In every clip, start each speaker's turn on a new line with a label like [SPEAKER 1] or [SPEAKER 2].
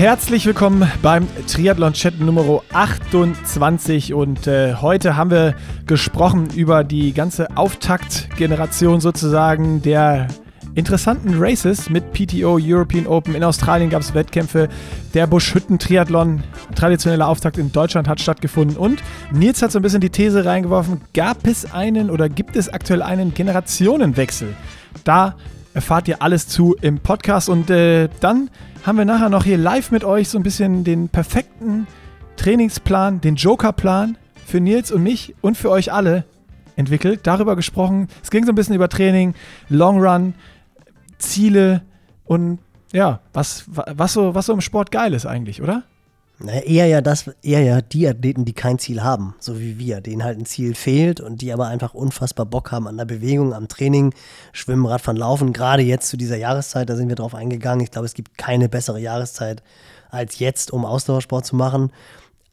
[SPEAKER 1] Herzlich willkommen beim Triathlon-Chat Nummer 28 und äh, heute haben wir gesprochen über die ganze Auftaktgeneration sozusagen der interessanten Races mit PTO European Open. In Australien gab es Wettkämpfe. Der Buschhütten-Triathlon, traditioneller Auftakt in Deutschland, hat stattgefunden. Und Nils hat so ein bisschen die These reingeworfen: gab es einen oder gibt es aktuell einen Generationenwechsel? Da erfahrt ihr alles zu im Podcast. Und äh, dann haben wir nachher noch hier live mit euch so ein bisschen den perfekten Trainingsplan, den Jokerplan für Nils und mich und für euch alle entwickelt. Darüber gesprochen. Es ging so ein bisschen über Training, Long Run, Ziele und ja, was, was, so, was so im Sport geil ist eigentlich, oder?
[SPEAKER 2] Naja, eher ja das, eher ja die Athleten, die kein Ziel haben, so wie wir, denen halt ein Ziel fehlt und die aber einfach unfassbar Bock haben an der Bewegung, am Training, Schwimmen, Radfahren, Laufen. Gerade jetzt zu dieser Jahreszeit, da sind wir drauf eingegangen. Ich glaube, es gibt keine bessere Jahreszeit als jetzt, um Ausdauersport zu machen.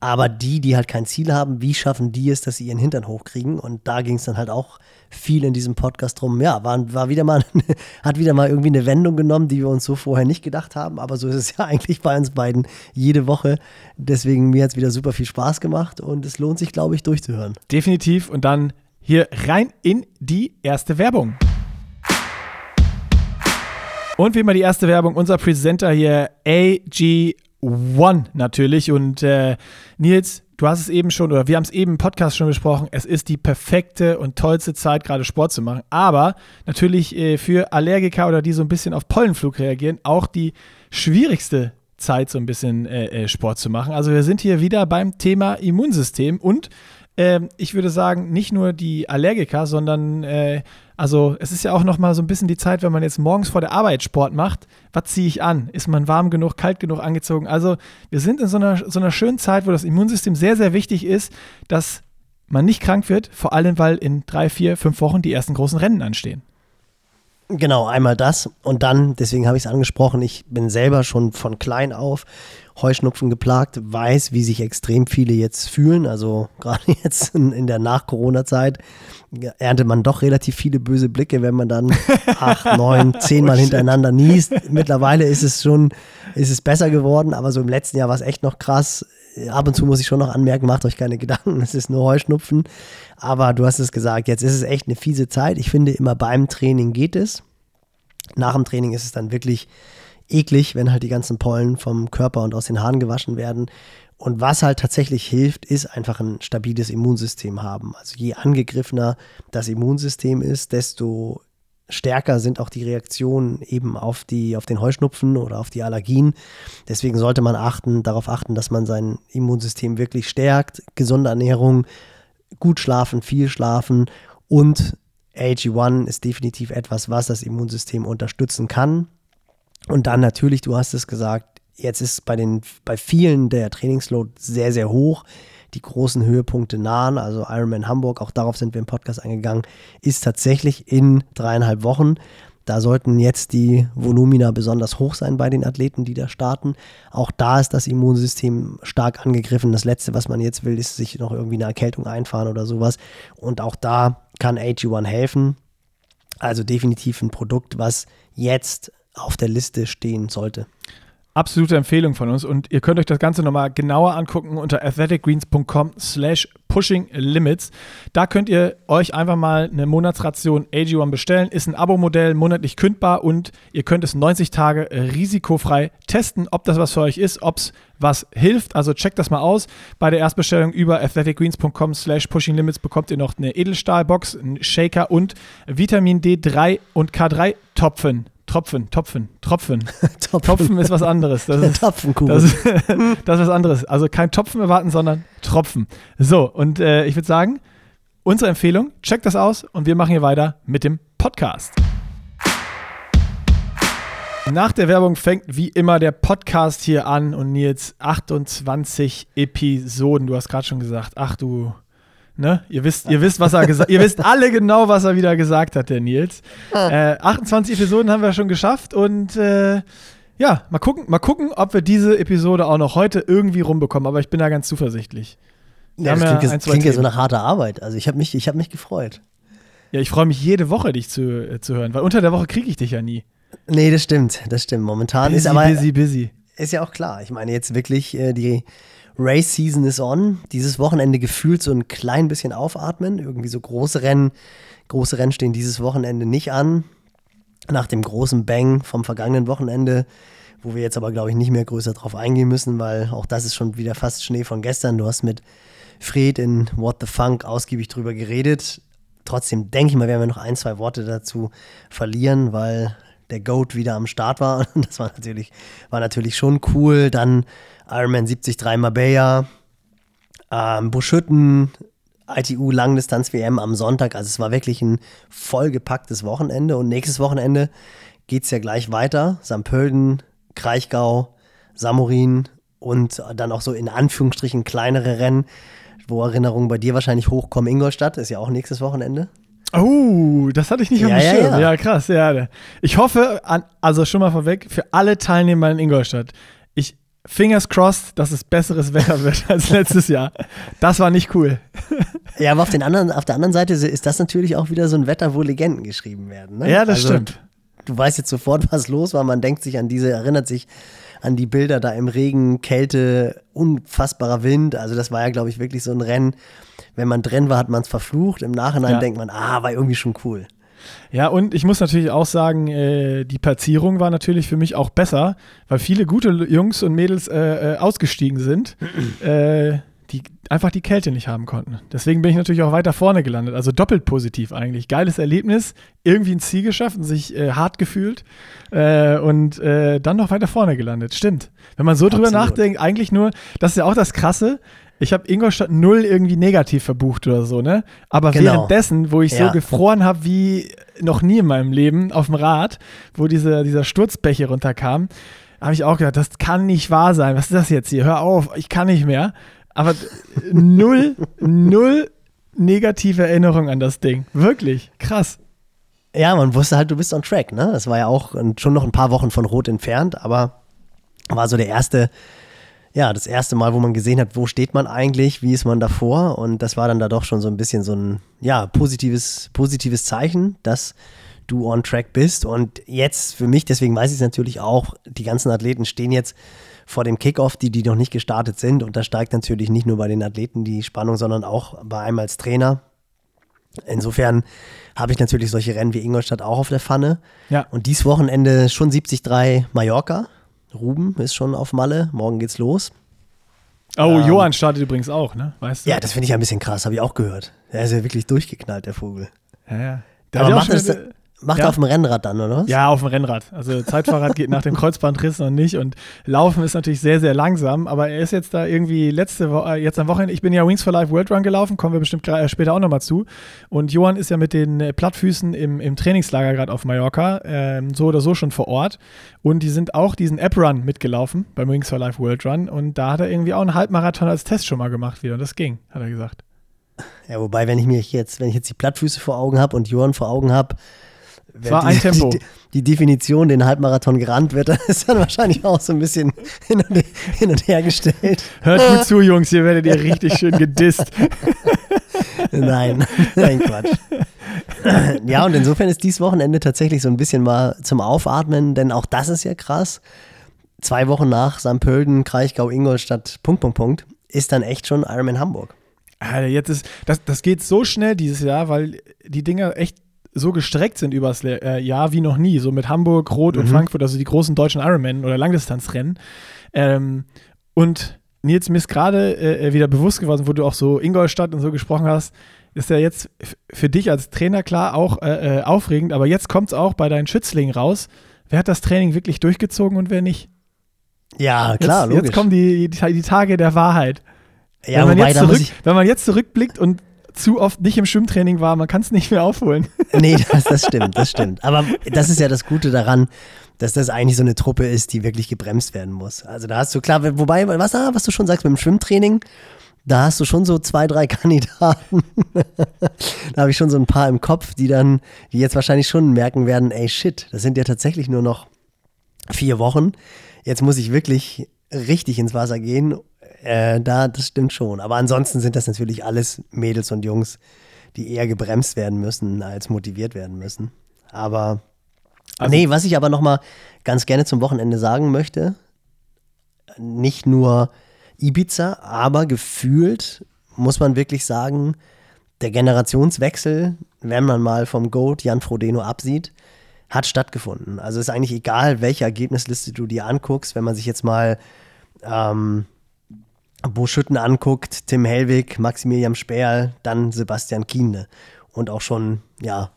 [SPEAKER 2] Aber die, die halt kein Ziel haben, wie schaffen die es, dass sie ihren Hintern hochkriegen? Und da ging es dann halt auch viel in diesem Podcast drum. Ja, war, war wieder mal, hat wieder mal irgendwie eine Wendung genommen, die wir uns so vorher nicht gedacht haben. Aber so ist es ja eigentlich bei uns beiden jede Woche. Deswegen mir hat es wieder super viel Spaß gemacht und es lohnt sich, glaube ich, durchzuhören.
[SPEAKER 1] Definitiv. Und dann hier rein in die erste Werbung. Und wie immer die erste Werbung, unser Presenter hier, AG One natürlich. Und äh, Nils, du hast es eben schon, oder wir haben es eben im Podcast schon besprochen, es ist die perfekte und tollste Zeit, gerade Sport zu machen. Aber natürlich äh, für Allergiker oder die so ein bisschen auf Pollenflug reagieren, auch die schwierigste Zeit, so ein bisschen äh, äh Sport zu machen. Also wir sind hier wieder beim Thema Immunsystem und ähm, ich würde sagen, nicht nur die Allergiker, sondern äh, also es ist ja auch noch mal so ein bisschen die Zeit, wenn man jetzt morgens vor der Arbeit Sport macht, was ziehe ich an? Ist man warm genug, kalt genug angezogen? Also wir sind in so einer, so einer schönen Zeit, wo das Immunsystem sehr, sehr wichtig ist, dass man nicht krank wird, vor allem weil in drei, vier, fünf Wochen die ersten großen Rennen anstehen.
[SPEAKER 2] Genau, einmal das und dann, deswegen habe ich es angesprochen, ich bin selber schon von klein auf Heuschnupfen geplagt, weiß, wie sich extrem viele jetzt fühlen. Also gerade jetzt in, in der Nach-Corona-Zeit erntet man doch relativ viele böse Blicke, wenn man dann acht, neun, zehnmal oh, hintereinander niest. Mittlerweile ist es schon, ist es besser geworden, aber so im letzten Jahr war es echt noch krass. Ab und zu muss ich schon noch anmerken, macht euch keine Gedanken, es ist nur Heuschnupfen. Aber du hast es gesagt, jetzt ist es echt eine fiese Zeit. Ich finde immer beim Training geht es. Nach dem Training ist es dann wirklich eklig, wenn halt die ganzen Pollen vom Körper und aus den Haaren gewaschen werden. Und was halt tatsächlich hilft, ist einfach ein stabiles Immunsystem haben. Also je angegriffener das Immunsystem ist, desto stärker sind auch die Reaktionen eben auf die auf den Heuschnupfen oder auf die Allergien. Deswegen sollte man achten, darauf achten, dass man sein Immunsystem wirklich stärkt, gesunde Ernährung, gut schlafen, viel schlafen und AG1 ist definitiv etwas, was das Immunsystem unterstützen kann. Und dann natürlich, du hast es gesagt, jetzt ist bei den bei vielen der Trainingsload sehr, sehr hoch. Die großen Höhepunkte nahen, also Ironman Hamburg, auch darauf sind wir im Podcast eingegangen, ist tatsächlich in dreieinhalb Wochen. Da sollten jetzt die Volumina besonders hoch sein bei den Athleten, die da starten. Auch da ist das Immunsystem stark angegriffen. Das Letzte, was man jetzt will, ist sich noch irgendwie eine Erkältung einfahren oder sowas. Und auch da kann AG1 helfen. Also definitiv ein Produkt, was jetzt auf der Liste stehen sollte.
[SPEAKER 1] Absolute Empfehlung von uns und ihr könnt euch das Ganze nochmal genauer angucken unter athleticgreens.com slash pushing limits. Da könnt ihr euch einfach mal eine Monatsration AG1 bestellen. Ist ein Abo-Modell, monatlich kündbar und ihr könnt es 90 Tage risikofrei testen, ob das was für euch ist, ob es was hilft. Also checkt das mal aus. Bei der Erstbestellung über athleticgreens.com slash pushing limits bekommt ihr noch eine Edelstahlbox, einen Shaker und Vitamin D3 und K3 Topfen Tropfen, Topfen, Tropfen. Topfen. Topfen ist was anderes. Das ist. Das, ist, das ist was anderes. Also kein Topfen erwarten, sondern Tropfen. So, und äh, ich würde sagen, unsere Empfehlung, checkt das aus und wir machen hier weiter mit dem Podcast. Nach der Werbung fängt wie immer der Podcast hier an und Nils 28 Episoden. Du hast gerade schon gesagt, ach du Ne? Ihr wisst, ihr wisst, was er gesagt Ihr wisst alle genau, was er wieder gesagt hat, der Nils. Äh, 28 Episoden haben wir schon geschafft und äh, ja, mal gucken, mal gucken, ob wir diese Episode auch noch heute irgendwie rumbekommen. Aber ich bin da ganz zuversichtlich.
[SPEAKER 2] Ja, das klingt, ja, ein, klingt ja so nach harter Arbeit. Also ich habe mich, hab mich gefreut.
[SPEAKER 1] Ja, ich freue mich jede Woche, dich zu, äh, zu hören, weil unter der Woche kriege ich dich ja nie.
[SPEAKER 2] Nee, das stimmt, das stimmt. Momentan
[SPEAKER 1] busy,
[SPEAKER 2] ist aber.
[SPEAKER 1] Busy, busy.
[SPEAKER 2] ist ja auch klar. Ich meine, jetzt wirklich äh, die Race Season is on. Dieses Wochenende gefühlt so ein klein bisschen aufatmen. Irgendwie so große Rennen. Große Rennen stehen dieses Wochenende nicht an. Nach dem großen Bang vom vergangenen Wochenende, wo wir jetzt aber, glaube ich, nicht mehr größer drauf eingehen müssen, weil auch das ist schon wieder fast Schnee von gestern. Du hast mit Fred in What the Funk ausgiebig drüber geredet. Trotzdem denke ich mal, werden wir noch ein, zwei Worte dazu verlieren, weil der Goat wieder am Start war. Das war natürlich, war natürlich schon cool. Dann Ironman 73 Marbella, ähm, Buschütten, ITU Langdistanz WM am Sonntag. Also es war wirklich ein vollgepacktes Wochenende. Und nächstes Wochenende geht es ja gleich weiter. St. Pölten, Kraichgau, Samurin und dann auch so in Anführungsstrichen kleinere Rennen, wo Erinnerungen bei dir wahrscheinlich hochkommen. Ingolstadt ist ja auch nächstes Wochenende.
[SPEAKER 1] Oh, das hatte ich nicht auf dem
[SPEAKER 2] Ja, ja,
[SPEAKER 1] Schirm. Ja,
[SPEAKER 2] ja.
[SPEAKER 1] krass. Ja. Ich hoffe, also schon mal vorweg, für alle Teilnehmer in Ingolstadt, fingers crossed, dass es besseres Wetter wird als letztes Jahr. Das war nicht cool.
[SPEAKER 2] Ja, aber auf, den anderen, auf der anderen Seite ist das natürlich auch wieder so ein Wetter, wo Legenden geschrieben werden. Ne?
[SPEAKER 1] Ja, das
[SPEAKER 2] Also,
[SPEAKER 1] stimmt.
[SPEAKER 2] Du weißt jetzt sofort, was los war. Man denkt sich an diese, erinnert sich an die Bilder da im Regen, Kälte, unfassbarer Wind. Also das war ja, glaube ich, wirklich so ein Rennen. Wenn man drin war, hat man es verflucht. Im Nachhinein
[SPEAKER 1] Ja.
[SPEAKER 2] denkt man, ah, war irgendwie schon cool.
[SPEAKER 1] Ja, und ich muss natürlich auch sagen, äh, die Platzierung war natürlich für mich auch besser, weil viele gute Jungs und Mädels äh, äh, ausgestiegen sind, äh, die einfach die Kälte nicht haben konnten. Deswegen bin ich natürlich auch weiter vorne gelandet. Also doppelt positiv eigentlich. Geiles Erlebnis, irgendwie ein Ziel geschafft und sich äh, hart gefühlt äh, und dann noch weiter vorne gelandet. Stimmt. Wenn man so drüber
[SPEAKER 2] Absolut.
[SPEAKER 1] nachdenkt, eigentlich nur, das ist ja auch das Krasse. Ich habe Ingolstadt null irgendwie negativ verbucht oder so, ne? Aber
[SPEAKER 2] Genau.
[SPEAKER 1] währenddessen, wo ich so
[SPEAKER 2] Ja.
[SPEAKER 1] gefroren habe wie noch nie in meinem Leben auf dem Rad, wo diese, dieser Sturzbech hier runterkam, habe ich auch gedacht, das kann nicht wahr sein. Was ist das jetzt hier? Hör auf, ich kann nicht mehr. Aber null, null negative Erinnerung an das Ding. Wirklich. Krass.
[SPEAKER 2] Ja, man wusste halt, du bist on track. Ne? Das war ja auch schon noch ein paar Wochen von Rot entfernt, aber war so der erste, ja, das erste Mal, wo man gesehen hat, wo steht man eigentlich, wie ist man davor und das war dann da doch schon so ein bisschen so ein, ja, positives, positives Zeichen, dass du on track bist und jetzt für mich, deswegen weiß ich es natürlich auch, die ganzen Athleten stehen jetzt vor dem Kickoff, die, die noch nicht gestartet sind und da steigt natürlich nicht nur bei den Athleten die Spannung, sondern auch bei einem als Trainer. Insofern habe ich natürlich solche Rennen wie Ingolstadt auch auf der Pfanne.
[SPEAKER 1] Ja.
[SPEAKER 2] Und dies Wochenende schon 73 Mallorca. Ruben ist schon auf Malle. Morgen geht's los.
[SPEAKER 1] Oh, Johann startet übrigens auch, ne? Weißt du?
[SPEAKER 2] Ja, das finde ich ein bisschen krass, habe ich auch gehört. Der ist ja wirklich durchgeknallt, der Vogel.
[SPEAKER 1] ja, ja. Der
[SPEAKER 2] Aber
[SPEAKER 1] ja
[SPEAKER 2] macht, das, macht
[SPEAKER 1] ja.
[SPEAKER 2] er auf dem Rennrad dann, oder was?
[SPEAKER 1] Ja, auf dem Rennrad. Also Zeitfahrrad geht nach dem Kreuzbandriss noch nicht und Laufen ist natürlich sehr, sehr langsam, aber er ist jetzt da irgendwie letzte Woche, jetzt am Wochenende, ich bin ja Wings for Life World Run gelaufen, kommen wir bestimmt äh, später auch nochmal zu. Und Johann ist ja mit den äh, Plattfüßen im, im Trainingslager gerade auf Mallorca, ähm, so oder so schon vor Ort. Und die sind auch diesen App-Run mitgelaufen beim Wings for Life World Run und da hat er irgendwie auch einen Halbmarathon als Test schon mal gemacht wieder und das ging, hat er gesagt.
[SPEAKER 2] Ja, wobei, wenn ich mir jetzt, wenn ich jetzt die Plattfüße vor Augen habe und Johann vor Augen habe,
[SPEAKER 1] war ein Tempo.
[SPEAKER 2] Die, die Definition, den Halbmarathon gerannt wird, das ist dann wahrscheinlich auch so ein bisschen hin und, hin und her gestellt.
[SPEAKER 1] Hört gut zu, Jungs, hier werdet ihr richtig schön gedisst.
[SPEAKER 2] Nein, nein, Quatsch. ja, und insofern ist dieses Wochenende tatsächlich so ein bisschen mal zum Aufatmen, denn auch das ist ja krass. Zwei Wochen nach St. Pölten, Kraichgau, Ingolstadt, Punkt, Punkt, Punkt, ist dann echt schon Ironman Hamburg.
[SPEAKER 1] Alter, jetzt ist, das, das geht so schnell dieses Jahr, weil die Dinger echt so gestreckt sind übers äh, Jahr wie noch nie. So mit Hamburg, Rot und Frankfurt, also die großen deutschen Ironman oder Langdistanzrennen. Ähm, und Nils, mir ist gerade äh, wieder bewusst geworden, wo du auch so Ingolstadt und so gesprochen hast, ist ja jetzt für dich als Trainer klar auch äh, äh, aufregend, aber jetzt kommt es auch bei deinen Schützlingen raus. Wer hat das Training wirklich durchgezogen und wer nicht?
[SPEAKER 2] Ja, klar,
[SPEAKER 1] jetzt,
[SPEAKER 2] logisch.
[SPEAKER 1] Jetzt kommen die, die, die Tage der Wahrheit
[SPEAKER 2] ja,
[SPEAKER 1] wenn, man
[SPEAKER 2] wobei,
[SPEAKER 1] jetzt zurück, wenn man jetzt zurückblickt und zu oft nicht im Schwimmtraining war, man kann es nicht mehr aufholen.
[SPEAKER 2] nee, das, das stimmt, das stimmt. Aber das ist ja das Gute daran, dass das eigentlich so eine Truppe ist, die wirklich gebremst werden muss. Also da hast du klar, wobei, was, ah, was du schon sagst mit dem Schwimmtraining, da hast du schon so zwei, drei Kandidaten. da habe ich schon so ein paar im Kopf, die dann, die jetzt wahrscheinlich schon merken werden, ey shit, das sind ja tatsächlich nur noch vier Wochen. Jetzt muss ich wirklich richtig ins Wasser gehen. Äh, da, das stimmt schon. Aber ansonsten sind das natürlich alles Mädels und Jungs, die eher gebremst werden müssen, als motiviert werden müssen. Aber
[SPEAKER 1] Also-
[SPEAKER 2] nee, was ich aber noch mal ganz gerne zum Wochenende sagen möchte, nicht nur Ibiza, aber gefühlt muss man wirklich sagen, der Generationswechsel, wenn man mal vom Goat Jan Frodeno absieht, hat stattgefunden. Also ist eigentlich egal, welche Ergebnisliste du dir anguckst, wenn man sich jetzt mal ähm, Bo Schütten anguckt, Tim Hellwig, Maximilian Sperl, dann Sebastian Kienle. Und auch schon, ja,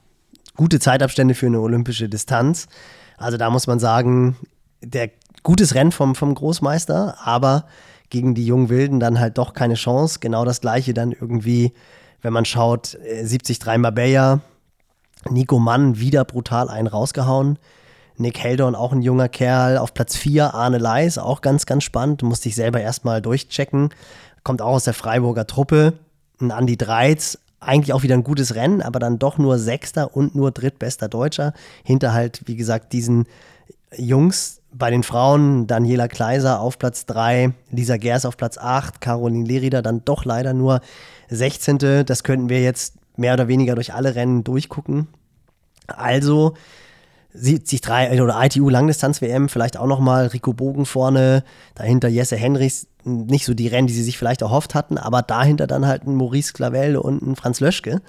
[SPEAKER 2] gute Zeitabstände für eine olympische Distanz. Also da muss man sagen, der gutes Rennen vom, vom Großmeister, aber gegen die jungen Wilden dann halt doch keine Chance. Genau das gleiche dann irgendwie, wenn man schaut, 73 äh, Marbella, Nico Mann wieder brutal einen rausgehauen. Nick Heldorn, auch ein junger Kerl. Auf Platz 4 Arne Leis, auch ganz, ganz spannend. Musste ich selber erstmal durchchecken. Kommt auch aus der Freiburger Truppe. Ein Andi Dreiz, eigentlich auch wieder ein gutes Rennen, aber dann doch nur Sechster und nur drittbester Deutscher. Hinter halt, wie gesagt, diesen Jungs. Bei den Frauen Daniela Kleiser auf Platz 3, Lisa Gers auf Platz 8, Caroline Lerida dann doch leider nur 16. Das könnten wir jetzt mehr oder weniger durch alle Rennen durchgucken. Also sieht sich drei oder ITU Langdistanz WM vielleicht auch noch mal Rico Bogen vorne, dahinter Jesse Henrichs, nicht so die Rennen, die sie sich vielleicht erhofft hatten, aber dahinter dann halt ein Maurice Clavel und ein Franz Löschke.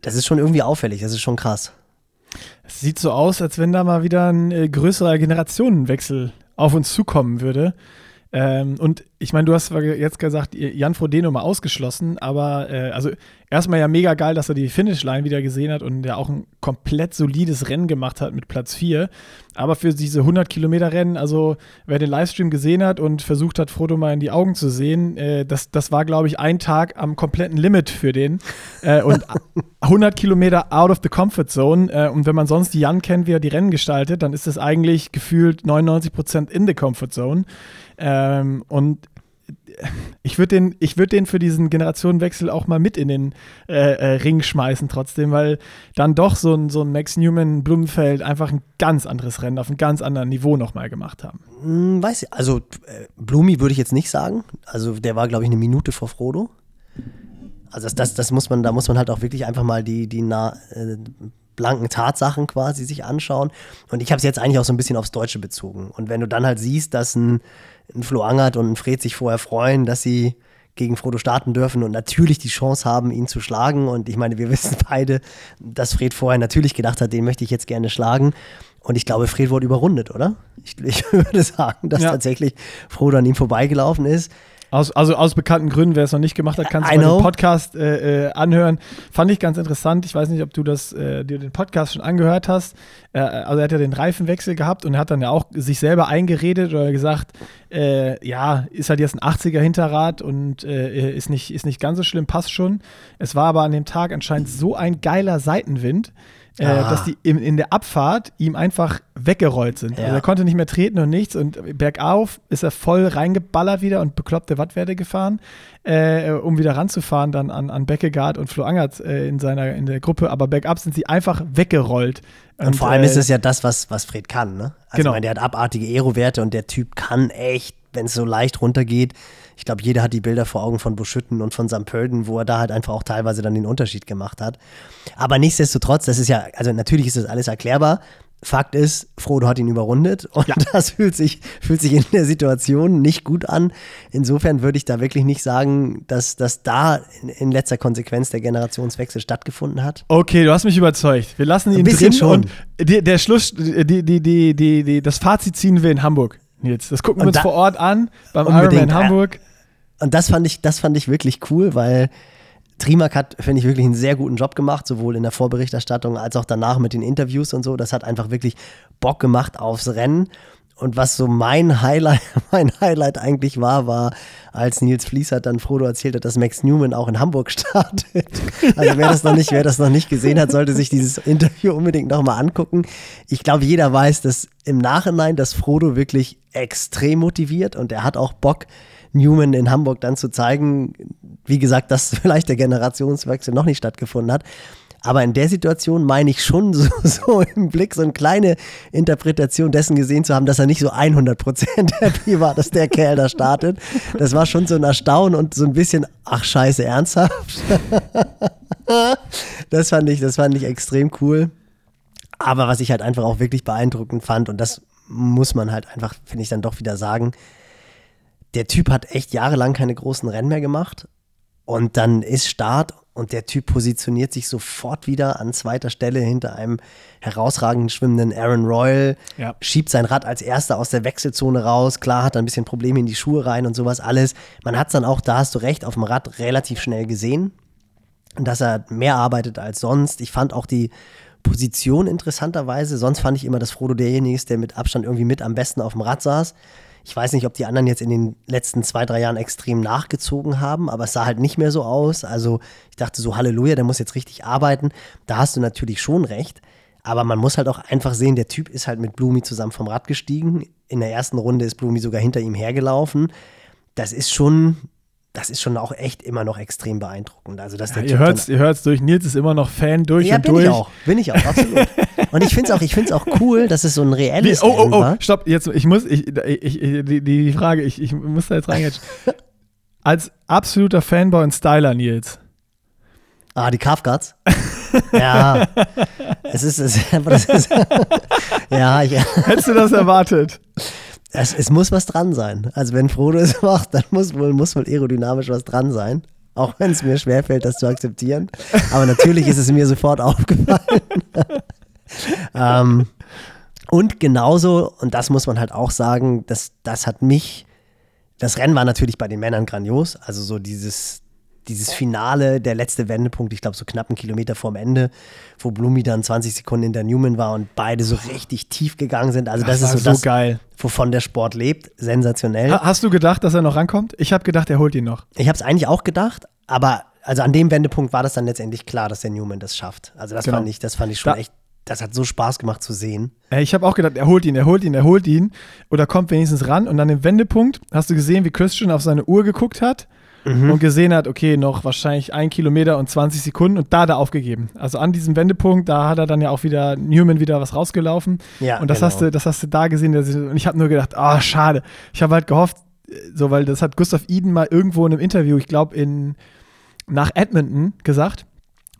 [SPEAKER 2] Das ist schon irgendwie auffällig, das ist schon krass.
[SPEAKER 1] Es sieht so aus, als wenn da mal wieder ein äh, größerer Generationenwechsel auf uns zukommen würde. Ähm, und ich meine, du hast jetzt gesagt, Jan Frodeno mal ausgeschlossen, aber äh, also erstmal ja mega geil, dass er die Finishline wieder gesehen hat und der auch ein komplett solides Rennen gemacht hat mit Platz 4. Aber für diese 100 Kilometer Rennen, also wer den Livestream gesehen hat und versucht hat, Frodo mal in die Augen zu sehen, äh, das, das war, glaube ich, ein Tag am kompletten Limit für den. Äh, und 100 Kilometer out of the comfort zone. Äh, und wenn man sonst die Jan kennt, wie er die Rennen gestaltet, dann ist das eigentlich gefühlt 99 Prozent in the comfort zone. Ähm, und ich würde den, würd den für diesen Generationenwechsel auch mal mit in den äh, äh, Ring schmeißen, trotzdem, weil dann doch so ein, so ein Max Newman Blumenfeld einfach ein ganz anderes Rennen auf einem ganz anderen Niveau nochmal gemacht haben.
[SPEAKER 2] Hm, weiß ich, also äh, Blumi würde ich jetzt nicht sagen. Also der war, glaube ich, eine Minute vor Frodo. Also das, das, das muss man, da muss man halt auch wirklich einfach mal die, die nah, äh, blanken Tatsachen quasi sich anschauen. Und ich habe es jetzt eigentlich auch so ein bisschen aufs Deutsche bezogen. Und wenn du dann halt siehst, dass ein ein Flo Angert und ein Fred sich vorher freuen, dass sie gegen Frodo starten dürfen und natürlich die Chance haben, ihn zu schlagen. Und ich meine, wir wissen beide, dass Fred vorher natürlich gedacht hat, den möchte ich jetzt gerne schlagen. Und ich glaube, Fred wurde überrundet, oder? Ich, ich würde sagen, dass ja. tatsächlich Frodo an ihm vorbeigelaufen ist.
[SPEAKER 1] Aus, also aus bekannten Gründen, wer es noch nicht gemacht hat, kann sich den Podcast äh, äh, anhören. Fand ich ganz interessant. Ich weiß nicht, ob du das, äh, dir den Podcast schon angehört hast. Äh, also er hat ja den Reifenwechsel gehabt und er hat dann ja auch sich selber eingeredet oder gesagt, äh, ja, ist halt jetzt ein 80er Hinterrad und äh, ist, nicht, ist nicht ganz so schlimm, passt schon. Es war aber an dem Tag anscheinend so ein geiler Seitenwind, äh, dass die in, in der Abfahrt ihm einfach weggerollt sind. Ja. Also er konnte nicht mehr treten und nichts und bergauf ist er voll reingeballert wieder und bekloppte Wattwerte gefahren, äh, um wieder ranzufahren dann an, an Beckegaard und Flo Angert äh, in seiner in der Gruppe, aber bergab sind sie einfach weggerollt.
[SPEAKER 2] Und, und vor allem ist äh, es ja das, was, was Fred kann, ne? Also genau. ich meine, der hat abartige Aero-Werte und der Typ kann echt, wenn es so leicht runtergeht, ich glaube, jeder hat die Bilder vor Augen von Buschütten und von St. Pölten, wo er da halt einfach auch teilweise dann den Unterschied gemacht hat. Aber nichtsdestotrotz, das ist ja, also natürlich ist das alles erklärbar. Fakt ist, Frodo hat ihn überrundet und ja. das fühlt sich, fühlt sich in der Situation nicht gut an. Insofern würde ich da wirklich nicht sagen, dass, dass da in, in letzter Konsequenz der Generationswechsel stattgefunden hat.
[SPEAKER 1] Okay, du hast mich überzeugt. Wir lassen ihn Ein bisschen drin schon. und die, der Schluss, die, die, die, die, das Fazit ziehen wir in Hamburg. Jetzt, das gucken wir uns da, vor Ort an beim Ironman Hamburg.
[SPEAKER 2] Und das fand ich, das fand ich wirklich cool, weil Trimark hat, finde ich, wirklich einen sehr guten Job gemacht, sowohl in der Vorberichterstattung als auch danach mit den Interviews und so. Das hat einfach wirklich Bock gemacht aufs Rennen. Und was so mein Highlight, mein Highlight eigentlich war, war, als Nils Fließert dann Frodo erzählt hat, dass Max Newman auch in Hamburg startet. Also ja. wer das noch nicht, wer das noch nicht gesehen hat, sollte sich dieses Interview unbedingt nochmal angucken. Ich glaube, jeder weiß, dass im Nachhinein, dass Frodo wirklich extrem motiviert und er hat auch Bock, Newman in Hamburg dann zu zeigen, wie gesagt, dass vielleicht der Generationswechsel noch nicht stattgefunden hat. Aber in der Situation meine ich schon so, so, im Blick so eine kleine Interpretation dessen gesehen zu haben, dass er nicht so 100% happy war, dass der Kerl da startet. Das war schon so ein Erstaunen und so ein bisschen, ach scheiße, ernsthaft. Das fand ich, das fand ich extrem cool. Aber was ich halt einfach auch wirklich beeindruckend fand und das muss man halt einfach, finde ich, dann doch wieder sagen, der Typ hat echt jahrelang keine großen Rennen mehr gemacht. Und dann ist Start und der Typ positioniert sich sofort wieder an zweiter Stelle hinter einem herausragend schwimmenden Aaron Royal,
[SPEAKER 1] Ja.
[SPEAKER 2] schiebt sein Rad als erster aus der Wechselzone raus. Klar, hat er ein bisschen Probleme in die Schuhe rein und sowas alles. Man hat es dann auch, da hast du recht, auf dem Rad relativ schnell gesehen, dass er mehr arbeitet als sonst. Ich fand auch die Position interessanterweise. Sonst fand ich immer, dass Frodo derjenige ist, der mit Abstand irgendwie mit am besten auf dem Rad saß. Ich weiß nicht, ob die anderen jetzt in den letzten zwei, drei Jahren extrem nachgezogen haben, aber es sah halt nicht mehr so aus. Also ich dachte so, Halleluja, der muss jetzt richtig arbeiten. Da hast du natürlich schon recht. Aber man muss halt auch einfach sehen, der Typ ist halt mit Blumi zusammen vom Rad gestiegen. In der ersten Runde ist Blumi sogar hinter ihm hergelaufen. Das ist schon, das ist schon auch echt immer noch extrem beeindruckend. Also, dass der
[SPEAKER 1] ihr
[SPEAKER 2] Typ dann-
[SPEAKER 1] hört es ihr hört's durch. Nils ist immer noch Fan durch
[SPEAKER 2] ja,
[SPEAKER 1] und
[SPEAKER 2] bin
[SPEAKER 1] durch.
[SPEAKER 2] ich auch. Bin ich auch, absolut. Und ich finde es auch, ich find's auch cool, dass es so ein
[SPEAKER 1] Wie,
[SPEAKER 2] reelles
[SPEAKER 1] oh, oh, oh,
[SPEAKER 2] war.
[SPEAKER 1] stopp, jetzt, ich muss, ich, ich, ich, die, die Frage, ich, ich muss da jetzt reingehen. Als absoluter Fanboy und Styler, Nils.
[SPEAKER 2] Ah, die Kafkats? ja. Es ist, es, ist ja, ich,
[SPEAKER 1] Hättest du das erwartet?
[SPEAKER 2] Es, es muss was dran sein. Also wenn Frodo es macht, dann muss wohl, muss wohl aerodynamisch was dran sein. Auch wenn es mir schwerfällt, das zu akzeptieren. Aber natürlich ist es mir sofort aufgefallen. ähm, und genauso, und das muss man halt auch sagen, das, das hat mich, das Rennen war natürlich bei den Männern grandios. Also so dieses, dieses Finale, der letzte Wendepunkt, ich glaube so knapp einen Kilometer vorm Ende, wo Blumi dann 20 Sekunden hinter Newman war und beide so richtig tief gegangen sind. Also das,
[SPEAKER 1] Das
[SPEAKER 2] ist so das,
[SPEAKER 1] geil.
[SPEAKER 2] wovon der Sport lebt. Sensationell.
[SPEAKER 1] Ha- Hast du gedacht, dass er noch rankommt? Ich habe gedacht, er holt ihn noch.
[SPEAKER 2] Ich habe es eigentlich auch gedacht, aber also an dem Wendepunkt war das dann letztendlich klar, dass der Newman das schafft. Also das
[SPEAKER 1] Genau.
[SPEAKER 2] fand ich, das fand ich schon
[SPEAKER 1] Da-
[SPEAKER 2] echt, das hat so Spaß gemacht zu sehen.
[SPEAKER 1] Äh, Ich habe auch gedacht, er holt ihn, er holt ihn, er holt ihn. Oder kommt wenigstens ran. Und an dem Wendepunkt hast du gesehen, wie Christian auf seine Uhr geguckt hat
[SPEAKER 2] Mhm.
[SPEAKER 1] und gesehen hat, okay, noch wahrscheinlich ein Kilometer und 20 Sekunden. Und da hat er aufgegeben. Also an diesem Wendepunkt, da hat er dann ja auch wieder, Newman wieder was rausgelaufen.
[SPEAKER 2] Ja,
[SPEAKER 1] und das,
[SPEAKER 2] genau.
[SPEAKER 1] hast du, das hast du da gesehen. Und ich habe nur gedacht, ah, schade. Ich habe halt gehofft, so, weil das hat Gustav Iden mal irgendwo in einem Interview, ich glaube, in nach Edmonton gesagt,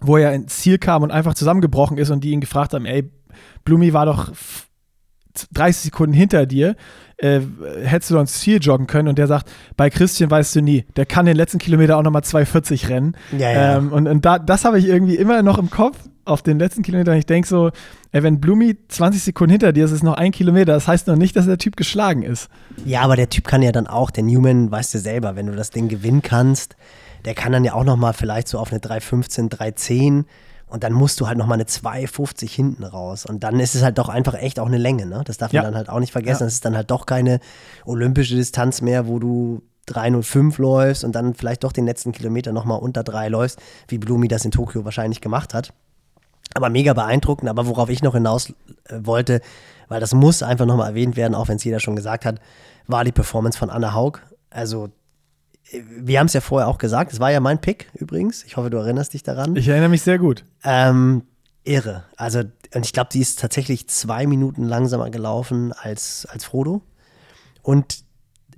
[SPEAKER 1] wo er ins Ziel kam und einfach zusammengebrochen ist und die ihn gefragt haben, ey, Blumi war doch f- 30 Sekunden hinter dir, äh, hättest du ins Ziel joggen können und der sagt, bei Christian weißt du nie, der kann den letzten Kilometer auch nochmal 2,40 rennen.
[SPEAKER 2] Ja, ja.
[SPEAKER 1] Ähm, und und da, das habe ich irgendwie immer noch im Kopf auf den letzten Kilometern. Ich denke so, ey, wenn Blumi 20 Sekunden hinter dir ist, ist noch ein Kilometer. Das heißt noch nicht, dass der Typ geschlagen ist.
[SPEAKER 2] Ja, aber der Typ kann ja dann auch, der Newman, weißt du selber, wenn du das Ding gewinnen kannst, der kann dann ja auch noch mal vielleicht so auf eine 3,15, 3,10 und dann musst du halt noch mal eine 2,50 hinten raus und dann ist es halt doch einfach echt auch eine Länge, ne? Das darf man
[SPEAKER 1] Ja.
[SPEAKER 2] dann halt auch nicht vergessen.
[SPEAKER 1] Ja.
[SPEAKER 2] Das ist dann halt doch keine olympische Distanz mehr, wo du 3,05 läufst und dann vielleicht doch den letzten Kilometer noch mal unter 3 läufst, wie Blumi das in Tokio wahrscheinlich gemacht hat. Aber mega beeindruckend. Aber worauf ich noch hinaus äh, wollte, weil das muss einfach nochmal erwähnt werden, auch wenn es jeder schon gesagt hat, war die Performance von Anna Haug. Also, wir haben es ja vorher auch gesagt, es war ja mein Pick übrigens. Ich hoffe, du erinnerst dich daran.
[SPEAKER 1] Ich erinnere mich sehr gut.
[SPEAKER 2] Ähm, irre. Also, und ich glaube, die ist tatsächlich zwei Minuten langsamer gelaufen als, als Frodo. Und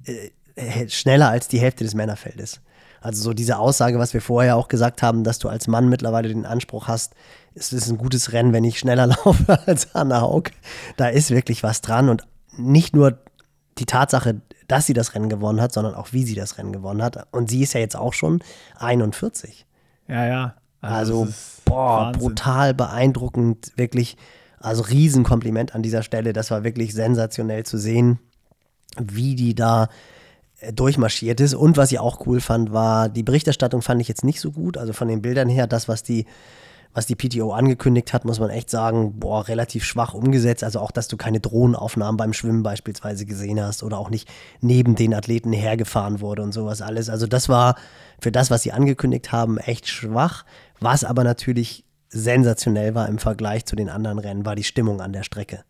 [SPEAKER 2] äh, schneller als die Hälfte des Männerfeldes. Also so diese Aussage, was wir vorher auch gesagt haben, dass du als Mann mittlerweile den Anspruch hast, es ist ein gutes Rennen, wenn ich schneller laufe als Anna Haug. Da ist wirklich was dran und nicht nur die Tatsache, dass sie das Rennen gewonnen hat, sondern auch wie sie das Rennen gewonnen hat. Und sie ist ja jetzt auch schon 41.
[SPEAKER 1] Ja, ja.
[SPEAKER 2] Also,
[SPEAKER 1] ist
[SPEAKER 2] boah,
[SPEAKER 1] Wahnsinn.
[SPEAKER 2] brutal beeindruckend, wirklich. Also Riesenkompliment an dieser Stelle. Das war wirklich sensationell zu sehen, wie die da äh, durchmarschiert ist. Und was ich auch cool fand, war, die Berichterstattung fand ich jetzt nicht so gut. Also von den Bildern her, das, was die, was die PTO angekündigt hat, muss man echt sagen, boah, relativ schwach umgesetzt. Also auch, dass du keine Drohnenaufnahmen beim Schwimmen beispielsweise gesehen hast oder auch nicht neben den Athleten hergefahren wurde und sowas alles. Also das war für das, was sie angekündigt haben, echt schwach. Was aber natürlich sensationell war im Vergleich zu den anderen Rennen, war die Stimmung an der Strecke.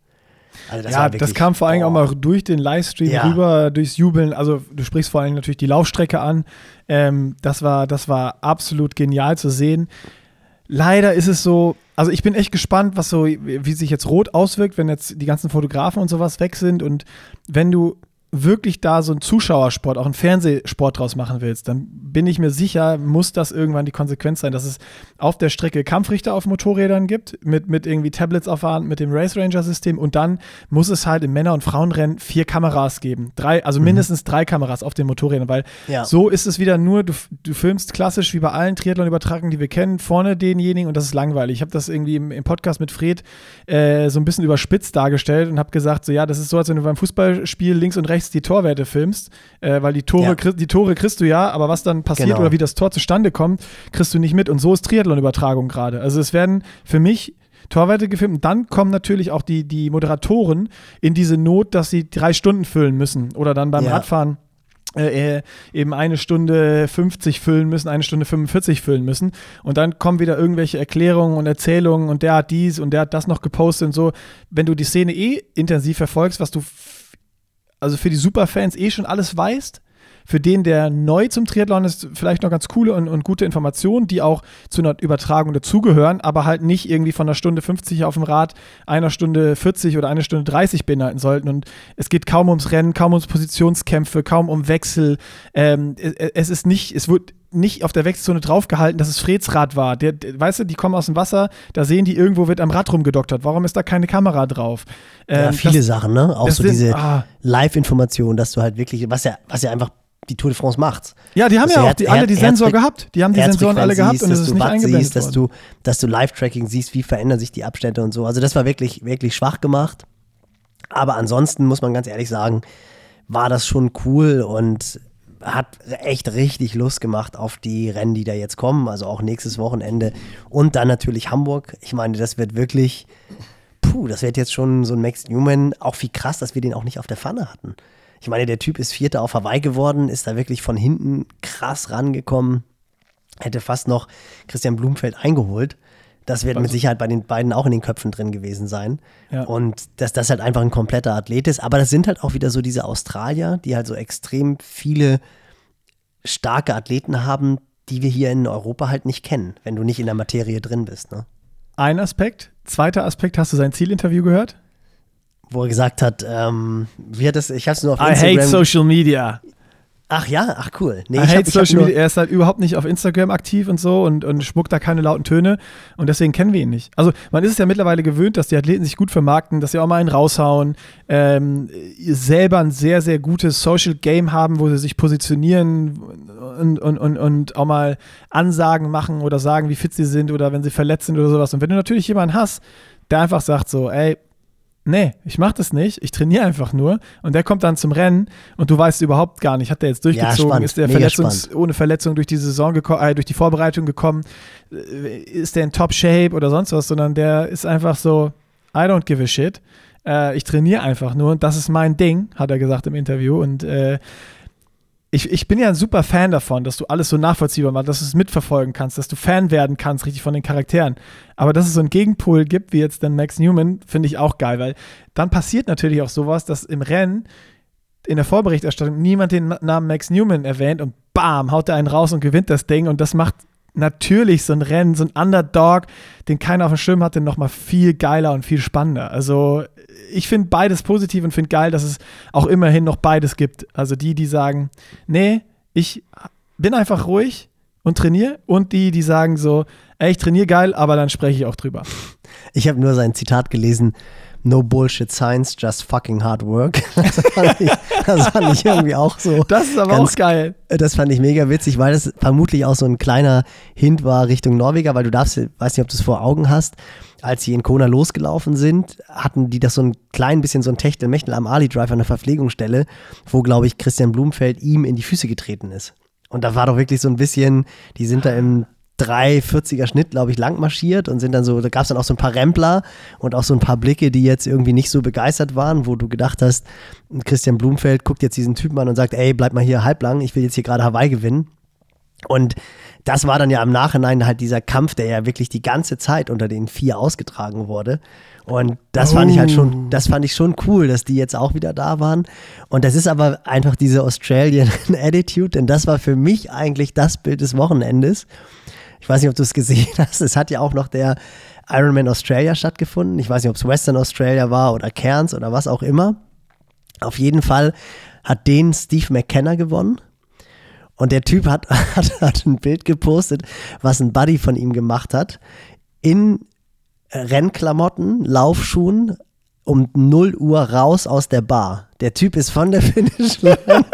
[SPEAKER 2] Also das
[SPEAKER 1] ja,
[SPEAKER 2] war
[SPEAKER 1] das
[SPEAKER 2] wirklich,
[SPEAKER 1] kam vor allem auch
[SPEAKER 2] boah.
[SPEAKER 1] mal durch den Livestream
[SPEAKER 2] Ja.
[SPEAKER 1] rüber, durchs Jubeln. Also du sprichst vor allem natürlich die Laufstrecke an. Ähm, das, war, das war absolut genial zu sehen. Leider ist es so, also ich bin echt gespannt, was so, wie sich jetzt Rot auswirkt, wenn jetzt die ganzen Fotografen und sowas weg sind. Und wenn du wirklich da so einen Zuschauersport, auch einen Fernsehsport draus machen willst, dann bin ich mir sicher, muss das irgendwann die Konsequenz sein, dass es auf der Strecke Kampfrichter auf Motorrädern gibt, mit, mit irgendwie Tablets auf der Hand, mit dem Race Ranger-System und dann muss es halt im Männer- und Frauenrennen vier Kameras geben. Drei, also mhm. mindestens drei Kameras auf den Motorrädern, weil ja. so ist es wieder nur, du, du filmst klassisch wie bei allen Triathlon-Übertragungen, die wir kennen, vorne denjenigen und das ist langweilig. Ich habe das irgendwie im, im, Podcast mit Fred äh, so ein bisschen überspitzt dargestellt und habe gesagt, so ja, das ist so, als wenn du beim Fußballspiel links und rechts die Torwerte filmst, äh, weil die Tore, ja. die Tore kriegst du ja, aber was dann passiert genau. oder wie das Tor zustande kommt, kriegst du nicht mit. Und so ist Triathlon-Übertragung gerade. Also es werden für mich Torwerte gefilmt. Und dann kommen natürlich auch die, die Moderatoren in diese Not, dass sie drei Stunden füllen müssen oder dann beim ja. Radfahren äh, äh eben eine Stunde 50 füllen müssen, eine Stunde 45 füllen müssen. Und dann kommen wieder irgendwelche Erklärungen und Erzählungen und der hat dies und der hat das noch gepostet und so. Wenn du die Szene eh intensiv verfolgst, was du also für die Superfans eh schon alles weißt, für den, der neu zum Triathlon ist, vielleicht noch ganz coole und, und gute Informationen, die auch zu einer Übertragung dazugehören, aber halt nicht irgendwie von einer Stunde 50 auf dem Rad einer Stunde 40 oder einer Stunde 30 beinhalten sollten. Und es geht kaum ums Rennen, kaum ums Positionskämpfe, kaum um Wechsel. Ähm, es ist nicht, es wird nicht auf der Wechselzone draufgehalten, dass es Freds Rad war. Der, der, weißt du, die kommen aus dem Wasser, da sehen die, irgendwo wird am Rad rumgedoktert. Warum ist da keine Kamera drauf?
[SPEAKER 2] Ähm, ja, viele das, Sachen, ne? Auch so sind, diese ah, Live-Information, dass du halt wirklich, was ja, was ja einfach die Tour de France macht.
[SPEAKER 1] Ja, die haben ja auch die, alle die Sensor gehabt. Die haben die Sensoren alle gehabt und es ist nicht eingeblendet siehst,
[SPEAKER 2] dass du, dass du Live-Tracking siehst, wie verändern sich die Abstände und so. Also das war wirklich, wirklich schwach gemacht. Aber ansonsten muss man ganz ehrlich sagen, war das schon cool und hat echt richtig Lust gemacht auf die Rennen, die da jetzt kommen. Also auch nächstes Wochenende und dann natürlich Hamburg. Ich meine, das wird wirklich, puh, das wird jetzt schon so ein Max Newman. Auch wie krass, dass wir den auch nicht auf der Pfanne hatten. Ich meine, der Typ ist Vierter auf Hawaii geworden, ist da wirklich von hinten krass rangekommen, hätte fast noch Christian Blumfeld eingeholt. Das wird mit Sicherheit bei den beiden auch in den Köpfen drin gewesen sein. Ja. Und dass das halt einfach ein kompletter Athlet ist. Aber das sind halt auch wieder so diese Australier, die halt so extrem viele starke Athleten haben, die wir hier in Europa halt nicht kennen, wenn du nicht in der Materie drin bist. Ne?
[SPEAKER 1] Ein Aspekt. Zweiter Aspekt, hast du sein Zielinterview gehört?
[SPEAKER 2] wo er gesagt hat, ähm, wie hat das, ich hab's nur auf
[SPEAKER 1] Instagram. I hate Social Media.
[SPEAKER 2] Ach ja, ach cool.
[SPEAKER 1] Nee, hate hab, Social Media. Er ist halt überhaupt nicht auf Instagram aktiv und so und, und spuckt da keine lauten Töne und deswegen kennen wir ihn nicht. Also man ist es ja mittlerweile gewöhnt, dass die Athleten sich gut vermarkten, dass sie auch mal einen raushauen, ähm, selber ein sehr, sehr gutes Social Game haben, wo sie sich positionieren und, und, und, und auch mal Ansagen machen oder sagen, wie fit sie sind oder wenn sie verletzt sind oder sowas. Und wenn du natürlich jemanden hast, der einfach sagt so, ey, nee, ich mach das nicht, ich trainiere einfach nur. Und der kommt dann zum Rennen und du weißt überhaupt gar nicht, hat der jetzt durchgezogen, ja, ist der Verletzungs ohne Verletzung durch die Saison gekommen, äh, durch die Vorbereitung gekommen, äh, ist der in Top Shape oder sonst was, sondern der ist einfach so, I don't give a shit. Äh, ich trainiere einfach nur und das ist mein Ding, hat er gesagt im Interview. Und äh, ich, ich bin ja ein super Fan davon, dass du alles so nachvollziehbar machst, dass du es mitverfolgen kannst, dass du Fan werden kannst, richtig von den Charakteren. Aber dass es so einen Gegenpol gibt, wie jetzt dann Max Newman, finde ich auch geil, weil dann passiert natürlich auch sowas, dass im Rennen in der Vorberichterstattung niemand den Namen Max Newman erwähnt und bam, haut er einen raus und gewinnt das Ding und das macht natürlich so ein Rennen, so ein Underdog, den keiner auf dem Schirm hatte, nochmal viel geiler und viel spannender. Also ich finde beides positiv und finde geil, dass es auch immerhin noch beides gibt. Also die, die sagen, nee, ich bin einfach ruhig und trainiere und die, die sagen so, ey, ich trainiere geil, aber dann spreche ich auch drüber.
[SPEAKER 2] Ich habe nur sein Zitat gelesen, No Bullshit Science, just fucking hard work. Das fand ich, das fand ich irgendwie auch so.
[SPEAKER 1] Das ist aber ganz, auch geil.
[SPEAKER 2] Das fand ich mega witzig, weil das vermutlich auch so ein kleiner Hint war Richtung Norweger, weil du darfst, weiß nicht, ob du es vor Augen hast, als sie in Kona losgelaufen sind, hatten die das so ein klein bisschen so ein Techtelmechtel am Ali Drive an der Verpflegungsstelle, wo, glaube ich, Christian Blumfeld ihm in die Füße getreten ist. Und da war doch wirklich so ein bisschen, die sind da im 340er Schnitt, glaube ich, lang marschiert und sind dann so, da gab es dann auch so ein paar Rempler und auch so ein paar Blicke, die jetzt irgendwie nicht so begeistert waren, wo du gedacht hast, Christian Blumfeld guckt jetzt diesen Typen an und sagt, ey, bleib mal hier halblang, ich will jetzt hier gerade Hawaii gewinnen. Und das war dann ja im Nachhinein halt dieser Kampf, der ja wirklich die ganze Zeit unter den vier ausgetragen wurde. Und das oh. fand ich halt schon, oh. das fand ich schon cool, dass die jetzt auch wieder da waren. Und das ist aber einfach diese Australian Attitude, denn das war für mich eigentlich das Bild des Wochenendes. Ich weiß nicht, ob du es gesehen hast. Es hat ja auch noch der Ironman Australia stattgefunden. Ich weiß nicht, ob es Western Australia war oder Cairns oder was auch immer. Auf jeden Fall hat den Steve McKenna gewonnen. Und der Typ hat, hat, hat ein Bild gepostet, was ein Buddy von ihm gemacht hat, in Rennklamotten, Laufschuhen, um 0 Uhr raus aus der Bar. Der Typ ist von der Finishline,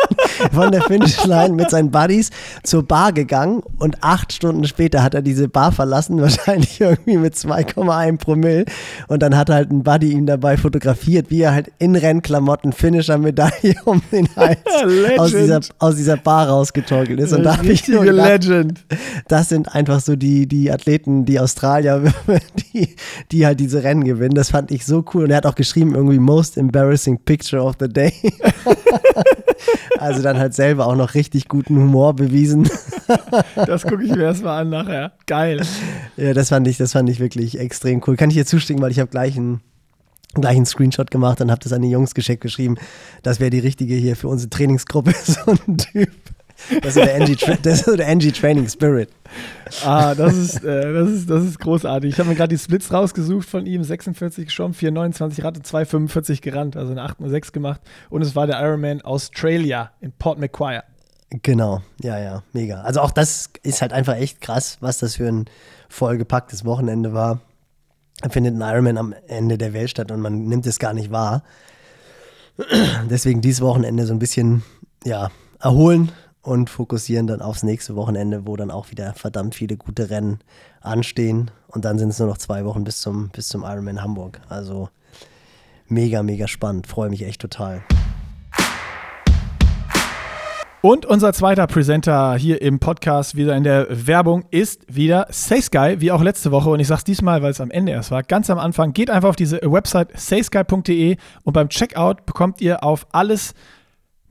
[SPEAKER 2] von der Finishline mit seinen Buddies zur Bar gegangen und acht Stunden später hat er diese Bar verlassen, wahrscheinlich irgendwie mit 2,1 Promille. Und dann hat halt ein Buddy ihn dabei fotografiert, wie er halt in Rennklamotten Finisher-Medaille um den Hals aus dieser, aus dieser Bar rausgetorkelt ist. Und da habe ich nur gedacht, Legend. das sind einfach so die, die Athleten, die Australier, die, die halt diese Rennen gewinnen. Das fand ich so cool. Und er hat auch geschrieben, irgendwie Most Embarrassing Picture of the Day. Also dann halt selber auch noch richtig guten Humor bewiesen.
[SPEAKER 1] das gucke ich mir erstmal an nachher. Geil.
[SPEAKER 2] Ja, das fand ich, das fand ich wirklich extrem cool. Kann ich dir zustimmen, weil ich habe gleich einen gleich einen Screenshot gemacht und habe das an die Jungs geschickt geschrieben. Das wäre die richtige hier für unsere Trainingsgruppe, so ein Typ. Das ist der NG, das ist der NG Training Spirit.
[SPEAKER 1] Ah, das ist, äh, das ist, das ist großartig. Ich habe mir gerade die Splits rausgesucht von ihm: 46 geschwommen, 429 Rad und 245 gerannt, also eine 8 und 6 gemacht. Und es war der Ironman Australia in Port Macquarie.
[SPEAKER 2] Genau, ja, ja, mega. Also auch das ist halt einfach echt krass, was das für ein vollgepacktes Wochenende war. Da findet ein Ironman am Ende der Welt statt und man nimmt es gar nicht wahr. Deswegen dieses Wochenende so ein bisschen, ja, erholen, und fokussieren dann aufs nächste Wochenende, wo dann auch wieder verdammt viele gute Rennen anstehen. Und dann sind es nur noch zwei Wochen bis zum, bis zum Ironman Hamburg. Also mega, mega spannend. Freue mich echt total.
[SPEAKER 1] Und unser zweiter Presenter hier im Podcast, wieder in der Werbung, ist wieder SaySky, wie auch letzte Woche. Und ich sage es diesmal, weil es am Ende erst war, ganz am Anfang. Geht einfach auf diese Website saysky.de und beim Checkout bekommt ihr auf alles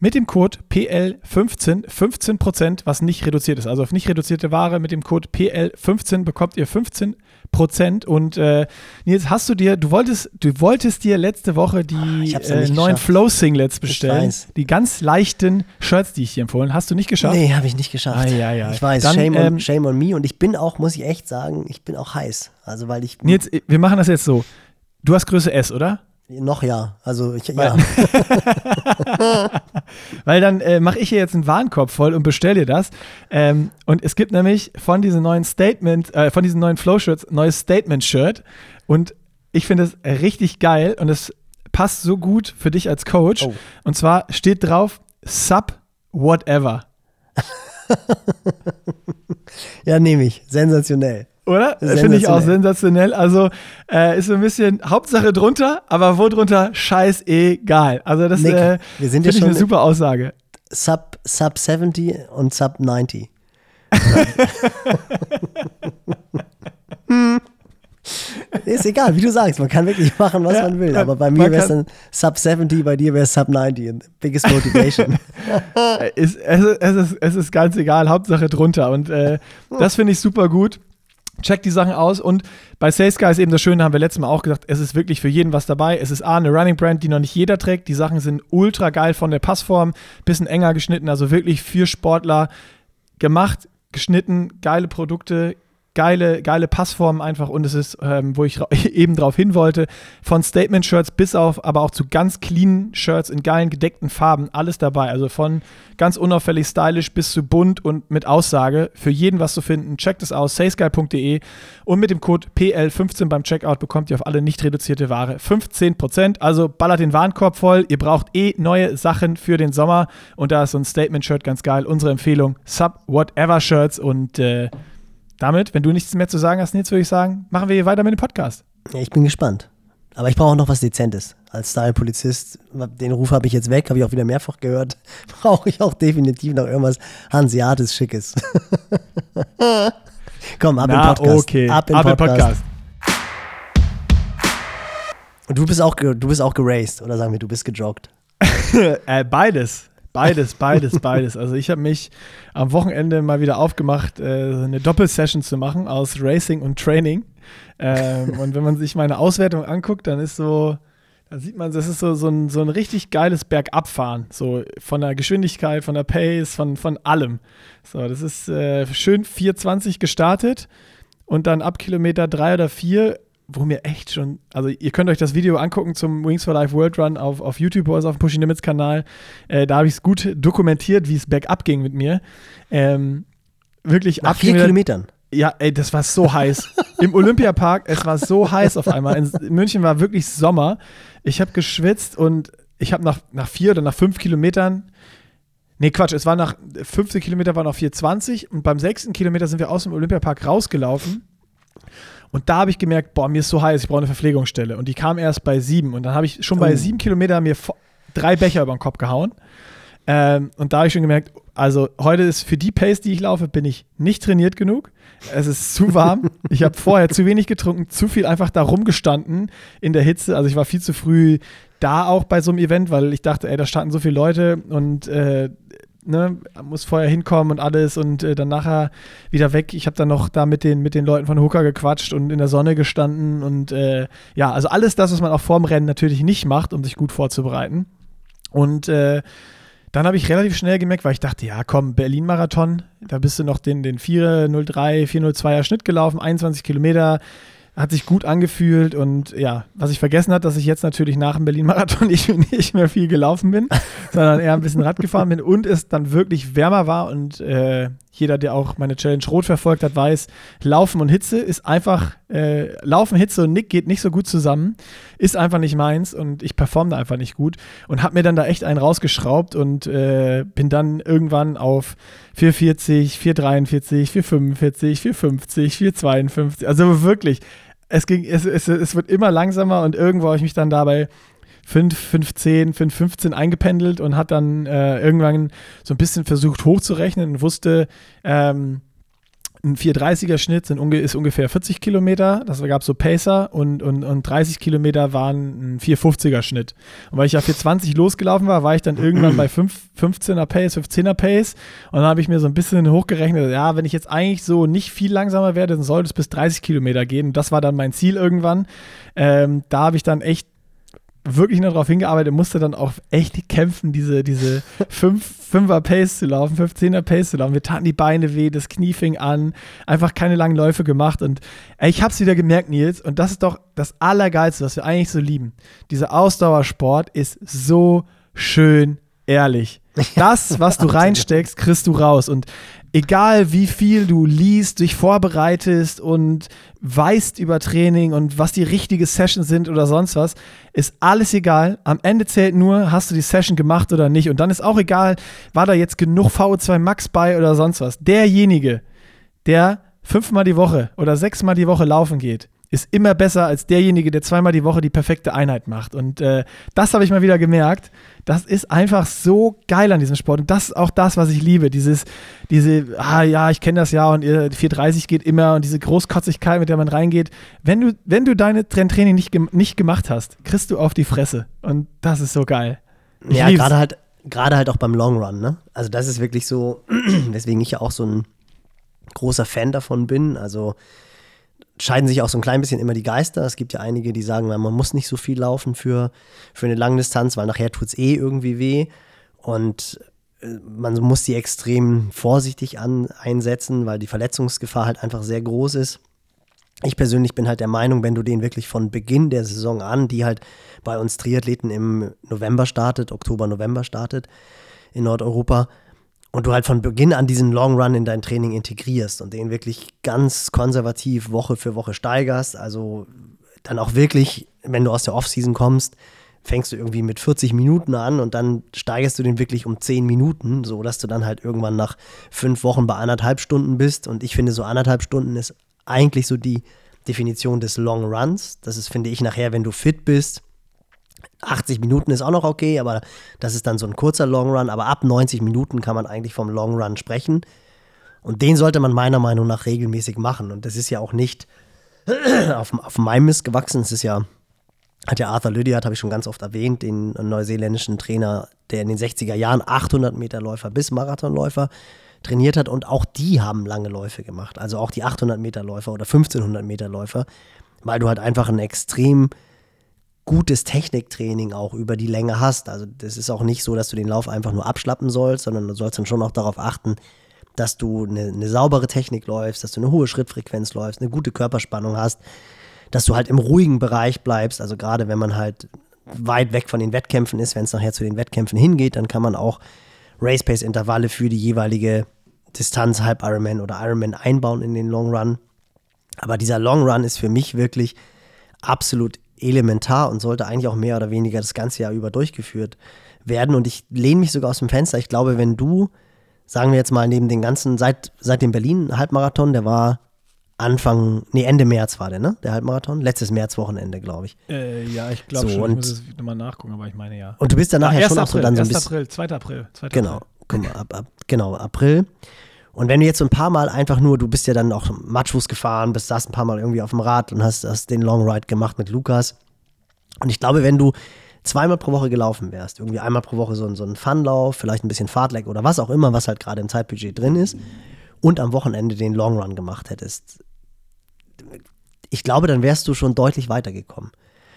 [SPEAKER 1] mit dem Code PL15 15%, was nicht reduziert ist. Also auf nicht reduzierte Ware mit dem Code PL15 bekommt ihr 15%. Und äh, Nils, hast du dir, du wolltest, du wolltest dir letzte Woche die äh, neuen Flow-Singlets bestellen. Die ganz leichten Shirts, die ich dir empfohlen Hast du nicht geschafft?
[SPEAKER 2] Nee, habe ich nicht geschafft.
[SPEAKER 1] Ah, ja, ja.
[SPEAKER 2] Ich weiß, Dann, shame, on, ähm, shame on me. Und ich bin auch, muss ich echt sagen, ich bin auch heiß. Also weil ich.
[SPEAKER 1] Nils, wir machen das jetzt so. Du hast Größe S, oder?
[SPEAKER 2] Noch ja. Also ich,
[SPEAKER 1] ja. Weil dann äh, mache ich hier jetzt einen Warenkorb voll und bestelle dir das. Ähm, und es gibt nämlich von diesem neuen Statement, äh, von diesen neuen Flow-Shirts, neues Statement-Shirt. Und ich finde es richtig geil und es passt so gut für dich als Coach. Oh. Und zwar steht drauf Sub Whatever.
[SPEAKER 2] ja, nehme ich. Sensationell.
[SPEAKER 1] Oder? Finde ich auch sensationell. Also äh, ist so ein bisschen Hauptsache drunter, aber wo drunter scheißegal. Also das äh, finde ich eine super Aussage.
[SPEAKER 2] Sub, Sub 70 und Sub 90. Ist egal, wie du sagst, man kann wirklich machen, was ja, man will. Aber bei mir wäre es dann Sub 70, bei dir wäre es Sub 90. Biggest Motivation.
[SPEAKER 1] es, es, ist, es ist ganz egal, Hauptsache drunter. Und äh, das finde ich super gut. Checkt die Sachen aus und bei SalesGuy ist eben das Schöne, haben wir letztes Mal auch gesagt, es ist wirklich für jeden was dabei. Es ist A, eine Running Brand, die noch nicht jeder trägt. Die Sachen sind ultra geil von der Passform, bisschen enger geschnitten, also wirklich für Sportler gemacht, geschnitten, geile Produkte, geile, geile Passformen einfach und es ist, ähm, wo ich eben drauf hin wollte, von Statement-Shirts bis auf, aber auch zu ganz clean Shirts in geilen gedeckten Farben, alles dabei. Also von ganz unauffällig stylisch bis zu bunt und mit Aussage. Für jeden was zu finden. Checkt es aus, salesguy.de und mit dem Code PL15 beim Checkout bekommt ihr auf alle nicht reduzierte Ware 15%. Also ballert den Warenkorb voll. Ihr braucht eh neue Sachen für den Sommer und da ist so ein Statement-Shirt ganz geil. Unsere Empfehlung, Sub Whatever Shirts und äh, damit, wenn du nichts mehr zu sagen hast, Nils, würde ich sagen, machen wir hier weiter mit dem Podcast.
[SPEAKER 2] Ja, ich bin gespannt. Aber ich brauche auch noch was Dezentes. Als Style-Polizist, den Ruf habe ich jetzt weg, habe ich auch wieder mehrfach gehört. Brauche ich auch definitiv noch irgendwas Hanseatis Schickes. Komm, ab Na, im Podcast.
[SPEAKER 1] Okay. Ab im ab Podcast. Podcast.
[SPEAKER 2] Und du bist auch, du bist auch geraced, oder sagen wir, du bist gejoggt?
[SPEAKER 1] äh, beides. Beides, beides, beides. Also ich habe mich am Wochenende mal wieder aufgemacht, äh, eine Doppelsession zu machen aus Racing und Training. Ähm, und wenn man sich meine Auswertung anguckt, dann ist so, da sieht man, das ist so, so, ein, so ein richtig geiles Bergabfahren. So von der Geschwindigkeit, von der Pace, von, von allem. So, das ist äh, schön 420 gestartet und dann ab Kilometer drei oder vier wo mir echt schon, also ihr könnt euch das Video angucken zum Wings for Life World Run auf, auf YouTube oder auf dem Pushing Limits Kanal. Äh, da habe ich es gut dokumentiert, wie es bergab ging mit mir. Ähm, wirklich
[SPEAKER 2] Nach vier Kilometern.
[SPEAKER 1] Ja, ey, das war so heiß. Im Olympiapark, es war so heiß auf einmal. In München war wirklich Sommer. Ich habe geschwitzt und ich habe nach, nach vier oder nach fünf Kilometern, nee, Quatsch, es war nach 15 Kilometer war noch 4,20 und beim sechsten Kilometer sind wir aus dem Olympiapark rausgelaufen. Und da habe ich gemerkt, boah, mir ist so heiß, ich brauche eine Verpflegungsstelle. Und die kam erst bei sieben. Und dann habe ich schon bei oh. sieben Kilometer mir drei Becher über den Kopf gehauen. Ähm, und da habe ich schon gemerkt, also heute ist für die Pace, die ich laufe, bin ich nicht trainiert genug. Es ist zu warm. ich habe vorher zu wenig getrunken, zu viel einfach da rumgestanden in der Hitze. Also ich war viel zu früh da auch bei so einem Event, weil ich dachte, ey, da standen so viele Leute und äh, ne, muss vorher hinkommen und alles und äh, dann nachher wieder weg. Ich habe dann noch da mit den, mit den Leuten von Hooker gequatscht und in der Sonne gestanden und äh, ja, also alles das, was man auch vorm Rennen natürlich nicht macht, um sich gut vorzubereiten. Und äh, dann habe ich relativ schnell gemerkt, weil ich dachte, ja, komm, Berlin-Marathon, da bist du noch den, den 403, 402er Schnitt gelaufen, 21 Kilometer, hat sich gut angefühlt und ja, was ich vergessen hat, dass ich jetzt natürlich nach dem Berlin-Marathon nicht, nicht, mehr viel gelaufen bin, sondern eher ein bisschen Rad gefahren bin und es dann wirklich wärmer war und äh, jeder, der auch meine Challenge Rot verfolgt hat, weiß, Laufen und Hitze ist einfach, äh, Laufen, Hitze und Nick geht nicht so gut zusammen, ist einfach nicht meins und ich performe da einfach nicht gut und habe mir dann da echt einen rausgeschraubt und äh, bin dann irgendwann auf 440, 443, 445, 450, 452, also wirklich, es ging, es, es, es wird immer langsamer und irgendwo habe ich mich dann dabei 5, 510, 5, 15 eingependelt und hat dann äh, irgendwann so ein bisschen versucht hochzurechnen und wusste, ähm, ein 430er Schnitt sind unge ist ungefähr 40 Kilometer. Das gab so Pacer und, und, und 30 Kilometer waren ein 450er Schnitt. Und weil ich ja 420 losgelaufen war, war ich dann irgendwann bei 5, 15er Pace, 15er Pace. Und dann habe ich mir so ein bisschen hochgerechnet, ja, wenn ich jetzt eigentlich so nicht viel langsamer werde, dann sollte es bis 30 Kilometer gehen. Und das war dann mein Ziel irgendwann. Ähm, da habe ich dann echt wirklich noch darauf hingearbeitet, musste dann auch echt kämpfen, diese, diese 5, er Pace zu laufen, 15er Pace zu laufen. Wir taten die Beine weh, das Knie fing an, einfach keine langen Läufe gemacht und ey, ich hab's wieder gemerkt, Nils, und das ist doch das Allergeilste, was wir eigentlich so lieben. Dieser Ausdauersport ist so schön ehrlich. Das, was du reinsteckst, kriegst du raus. Und egal wie viel du liest, dich vorbereitest und weißt über Training und was die richtige Session sind oder sonst was, ist alles egal. Am Ende zählt nur, hast du die Session gemacht oder nicht. Und dann ist auch egal, war da jetzt genug VO2 Max bei oder sonst was. Derjenige, der fünfmal die Woche oder sechsmal die Woche laufen geht, ist immer besser als derjenige, der zweimal die Woche die perfekte Einheit macht. Und äh, das habe ich mal wieder gemerkt. Das ist einfach so geil an diesem Sport. Und das ist auch das, was ich liebe. Dieses, diese, ah ja, ich kenne das ja und 430 geht immer und diese Großkotzigkeit, mit der man reingeht. Wenn du, wenn du deine Training nicht, nicht gemacht hast, kriegst du auf die Fresse. Und das ist so geil.
[SPEAKER 2] Ich ja, gerade halt, gerade halt auch beim Long Run, ne? Also das ist wirklich so, weswegen ich ja auch so ein großer Fan davon bin. Also scheiden sich auch so ein klein bisschen immer die Geister. Es gibt ja einige, die sagen, man muss nicht so viel laufen für, für eine Langdistanz, weil nachher tut es eh irgendwie weh. Und äh, man muss die extrem vorsichtig an, einsetzen, weil die Verletzungsgefahr halt einfach sehr groß ist. Ich persönlich bin halt der Meinung, wenn du den wirklich von Beginn der Saison an, die halt bei uns Triathleten im November startet, Oktober, November startet in Nordeuropa, und du halt von Beginn an diesen Long Run in dein Training integrierst und den wirklich ganz konservativ Woche für Woche steigerst, also dann auch wirklich, wenn du aus der Offseason kommst, fängst du irgendwie mit 40 Minuten an und dann steigerst du den wirklich um 10 Minuten, so dass du dann halt irgendwann nach fünf Wochen bei anderthalb Stunden bist. Und ich finde, so anderthalb Stunden ist eigentlich so die Definition des Long Runs. Das ist, finde ich, nachher, wenn du fit bist, 80 Minuten ist auch noch okay, aber das ist dann so ein kurzer Long Run. Aber ab 90 Minuten kann man eigentlich vom Long Run sprechen. Und den sollte man meiner Meinung nach regelmäßig machen. Und das ist ja auch nicht auf, auf meinem Mist gewachsen. Es ist ja, hat ja Arthur Lydiard, habe ich schon ganz oft erwähnt, den neuseeländischen Trainer, der in den 60er Jahren 800 Meter Läufer bis Marathonläufer trainiert hat. Und auch die haben lange Läufe gemacht. Also auch die 800 Meter Läufer oder 1500 Meter Läufer, weil du halt einfach ein extrem gutes Techniktraining auch über die Länge hast. Also das ist auch nicht so, dass du den Lauf einfach nur abschlappen sollst, sondern du sollst dann schon auch darauf achten, dass du eine, eine saubere Technik läufst, dass du eine hohe Schrittfrequenz läufst, eine gute Körperspannung hast, dass du halt im ruhigen Bereich bleibst. Also gerade wenn man halt weit weg von den Wettkämpfen ist, wenn es nachher zu den Wettkämpfen hingeht, dann kann man auch Race Pace Intervalle für die jeweilige Distanz Halb Ironman oder Ironman einbauen in den Long Run. Aber dieser Long Run ist für mich wirklich absolut elementar und sollte eigentlich auch mehr oder weniger das ganze Jahr über durchgeführt werden. Und ich lehne mich sogar aus dem Fenster. Ich glaube, wenn du, sagen wir jetzt mal, neben den ganzen, seit, seit dem Berlin-Halbmarathon, der war Anfang, nee, Ende März war der, ne? Der Halbmarathon? Letztes Märzwochenende, glaube ich.
[SPEAKER 1] Äh, ja, ich glaube
[SPEAKER 2] So,
[SPEAKER 1] schon.
[SPEAKER 2] und-
[SPEAKER 1] Ich muss es nochmal nachgucken, aber ich meine ja.
[SPEAKER 2] Und du bist dann
[SPEAKER 1] Ah,
[SPEAKER 2] nachher
[SPEAKER 1] 1.
[SPEAKER 2] schon auch so
[SPEAKER 1] April,
[SPEAKER 2] dann so ein
[SPEAKER 1] 1.
[SPEAKER 2] bisschen.
[SPEAKER 1] April, 2. April. 2.
[SPEAKER 2] Genau,
[SPEAKER 1] April.
[SPEAKER 2] guck mal, ab, ab, genau, April. Und wenn du jetzt so ein paar Mal einfach nur, du bist ja dann auch Matschfuß gefahren, bist, saßt ein paar Mal irgendwie auf dem Rad und hast, hast den Long Ride gemacht mit Lukas. Und ich glaube, wenn du zweimal pro Woche gelaufen wärst, irgendwie einmal pro Woche so, ein- so ein Funlauf, vielleicht ein bisschen Fahrtleck oder was auch immer, was halt gerade im Zeitbudget drin ist, und am Wochenende den Long Run gemacht hättest, ich glaube, dann wärst du schon deutlich weitergekommen.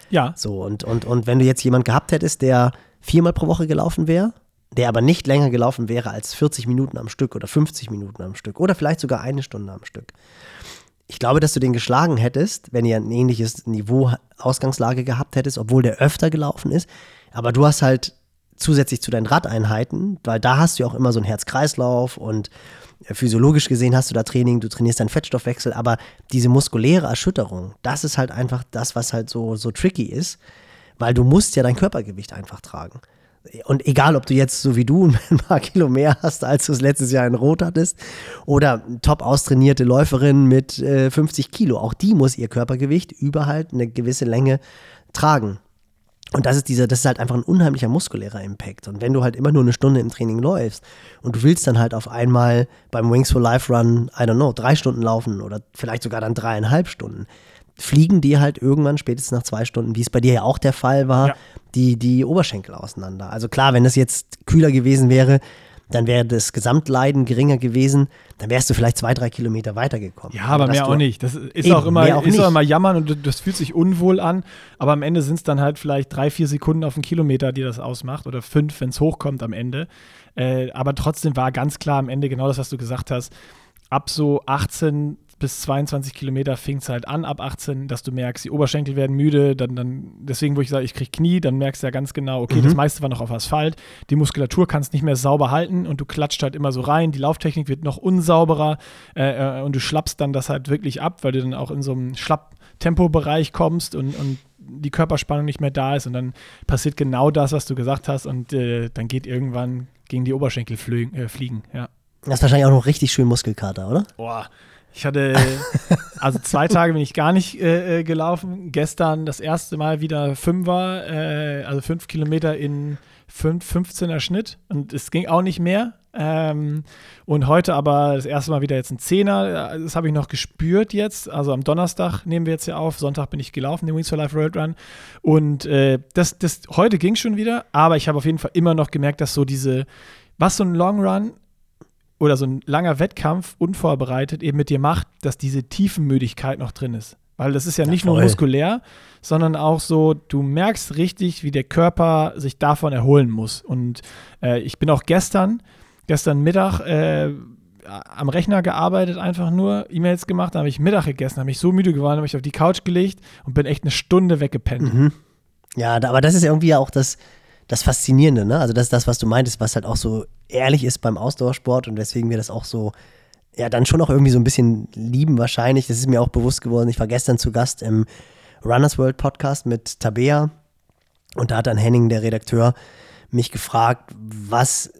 [SPEAKER 1] Ja,
[SPEAKER 2] So, und, und, und wenn du jetzt jemand gehabt hättest, der viermal pro Woche gelaufen wäre, der aber nicht länger gelaufen wäre als 40 Minuten am Stück oder 50 Minuten am Stück oder vielleicht sogar eine Stunde am Stück. Ich glaube, dass du den geschlagen hättest, wenn ihr ein ähnliches Niveau Ausgangslage gehabt hättest, obwohl der öfter gelaufen ist. Aber du hast halt zusätzlich zu deinen Radeinheiten, weil da hast du ja auch immer so einen Herz-Kreislauf und äh, physiologisch gesehen hast du da Training, du trainierst deinen Fettstoffwechsel, aber diese muskuläre Erschütterung, das ist halt einfach das, was halt so, so tricky ist, weil du musst ja dein Körpergewicht einfach tragen. Und egal, ob du jetzt so wie du ein paar Kilo mehr hast, als du es letztes Jahr in Rot hattest, oder top austrainierte Läuferin mit äh, 50 Kilo, auch die muss ihr Körpergewicht über halt eine gewisse Länge tragen. Und das ist dieser, das ist halt einfach ein unheimlicher muskulärer Impact. Und wenn du halt immer nur eine Stunde im Training läufst und du willst dann halt auf einmal beim Wings for Life Run, I don't know, drei Stunden laufen oder vielleicht sogar dann dreieinhalb Stunden, fliegen dir halt irgendwann spätestens nach zwei Stunden, wie es bei dir ja auch der Fall war,
[SPEAKER 1] Ja.
[SPEAKER 2] die, die Oberschenkel auseinander. Also klar, wenn es jetzt kühler gewesen wäre, dann wäre das Gesamtleiden geringer gewesen, dann wärst du vielleicht zwei, drei Kilometer weitergekommen.
[SPEAKER 1] Ja, aber mehr auch nicht. Das ist
[SPEAKER 2] Eben,
[SPEAKER 1] auch immer,
[SPEAKER 2] auch
[SPEAKER 1] ist auch
[SPEAKER 2] nicht.
[SPEAKER 1] immer jammern und das fühlt sich unwohl an. Aber am Ende sind es dann halt vielleicht drei, vier Sekunden auf den Kilometer, die das ausmacht. Oder fünf, wenn es hochkommt am Ende. Äh, aber trotzdem war ganz klar am Ende genau das, was du gesagt hast. Ab so 18 bis 22 Kilometer fing es halt an, ab 18, dass du merkst, die Oberschenkel werden müde, dann, dann deswegen, wo ich sage, ich kriege Knie, dann merkst du ja ganz genau, okay, das meiste war noch auf Asphalt, die Muskulatur kannst nicht mehr sauber halten und du klatscht halt immer so rein, die Lauftechnik wird noch unsauberer äh, äh, und du schlappst dann das halt wirklich ab, weil du dann auch in so einem Schlapp-Tempo-Bereich kommst und, und die Körperspannung nicht mehr da ist und dann passiert genau das, was du gesagt hast und äh, dann geht irgendwann gegen die Oberschenkel flü äh, fliegen, ja.
[SPEAKER 2] Das ist wahrscheinlich auch noch richtig schön Muskelkater, oder?
[SPEAKER 1] Boah, ich hatte, also zwei Tage bin ich gar nicht äh, äh, gelaufen. Gestern das erste Mal wieder Fünfer, äh, also fünf Kilometer in fünf, 15er Schnitt und es ging auch nicht mehr. Ähm, und heute aber das erste Mal wieder jetzt ein Zehner. Das habe ich noch gespürt jetzt. Also am Donnerstag nehmen wir jetzt ja auf. Sonntag bin ich gelaufen, den Wings for Life Road Run. Und äh, das, das heute ging schon wieder, aber ich habe auf jeden Fall immer noch gemerkt, dass so diese, was so ein Long Run oder so ein langer Wettkampf unvorbereitet eben mit dir macht, dass diese Tiefenmüdigkeit noch drin ist. Weil das ist ja,
[SPEAKER 2] Ja,
[SPEAKER 1] nicht nur
[SPEAKER 2] voll.
[SPEAKER 1] muskulär, sondern auch so, du merkst richtig, wie der Körper sich davon erholen muss. Und äh, ich bin auch gestern, gestern Mittag äh, am Rechner gearbeitet, einfach nur E-Mails gemacht, dann habe ich Mittag gegessen, habe mich so müde geworden, habe mich auf die Couch gelegt und bin echt eine Stunde weggepennt.
[SPEAKER 2] Mhm. Ja, da- aber das ist ja irgendwie ja auch das, das Faszinierende, ne? Also das ist das, was du meintest, was halt auch so ehrlich ist beim Ausdauersport und weswegen wir das auch so, ja, dann schon auch irgendwie so ein bisschen lieben wahrscheinlich. Das ist mir auch bewusst geworden. Ich war gestern zu Gast im Runners World Podcast mit Tabea und da hat dann Henning, der Redakteur, mich gefragt, was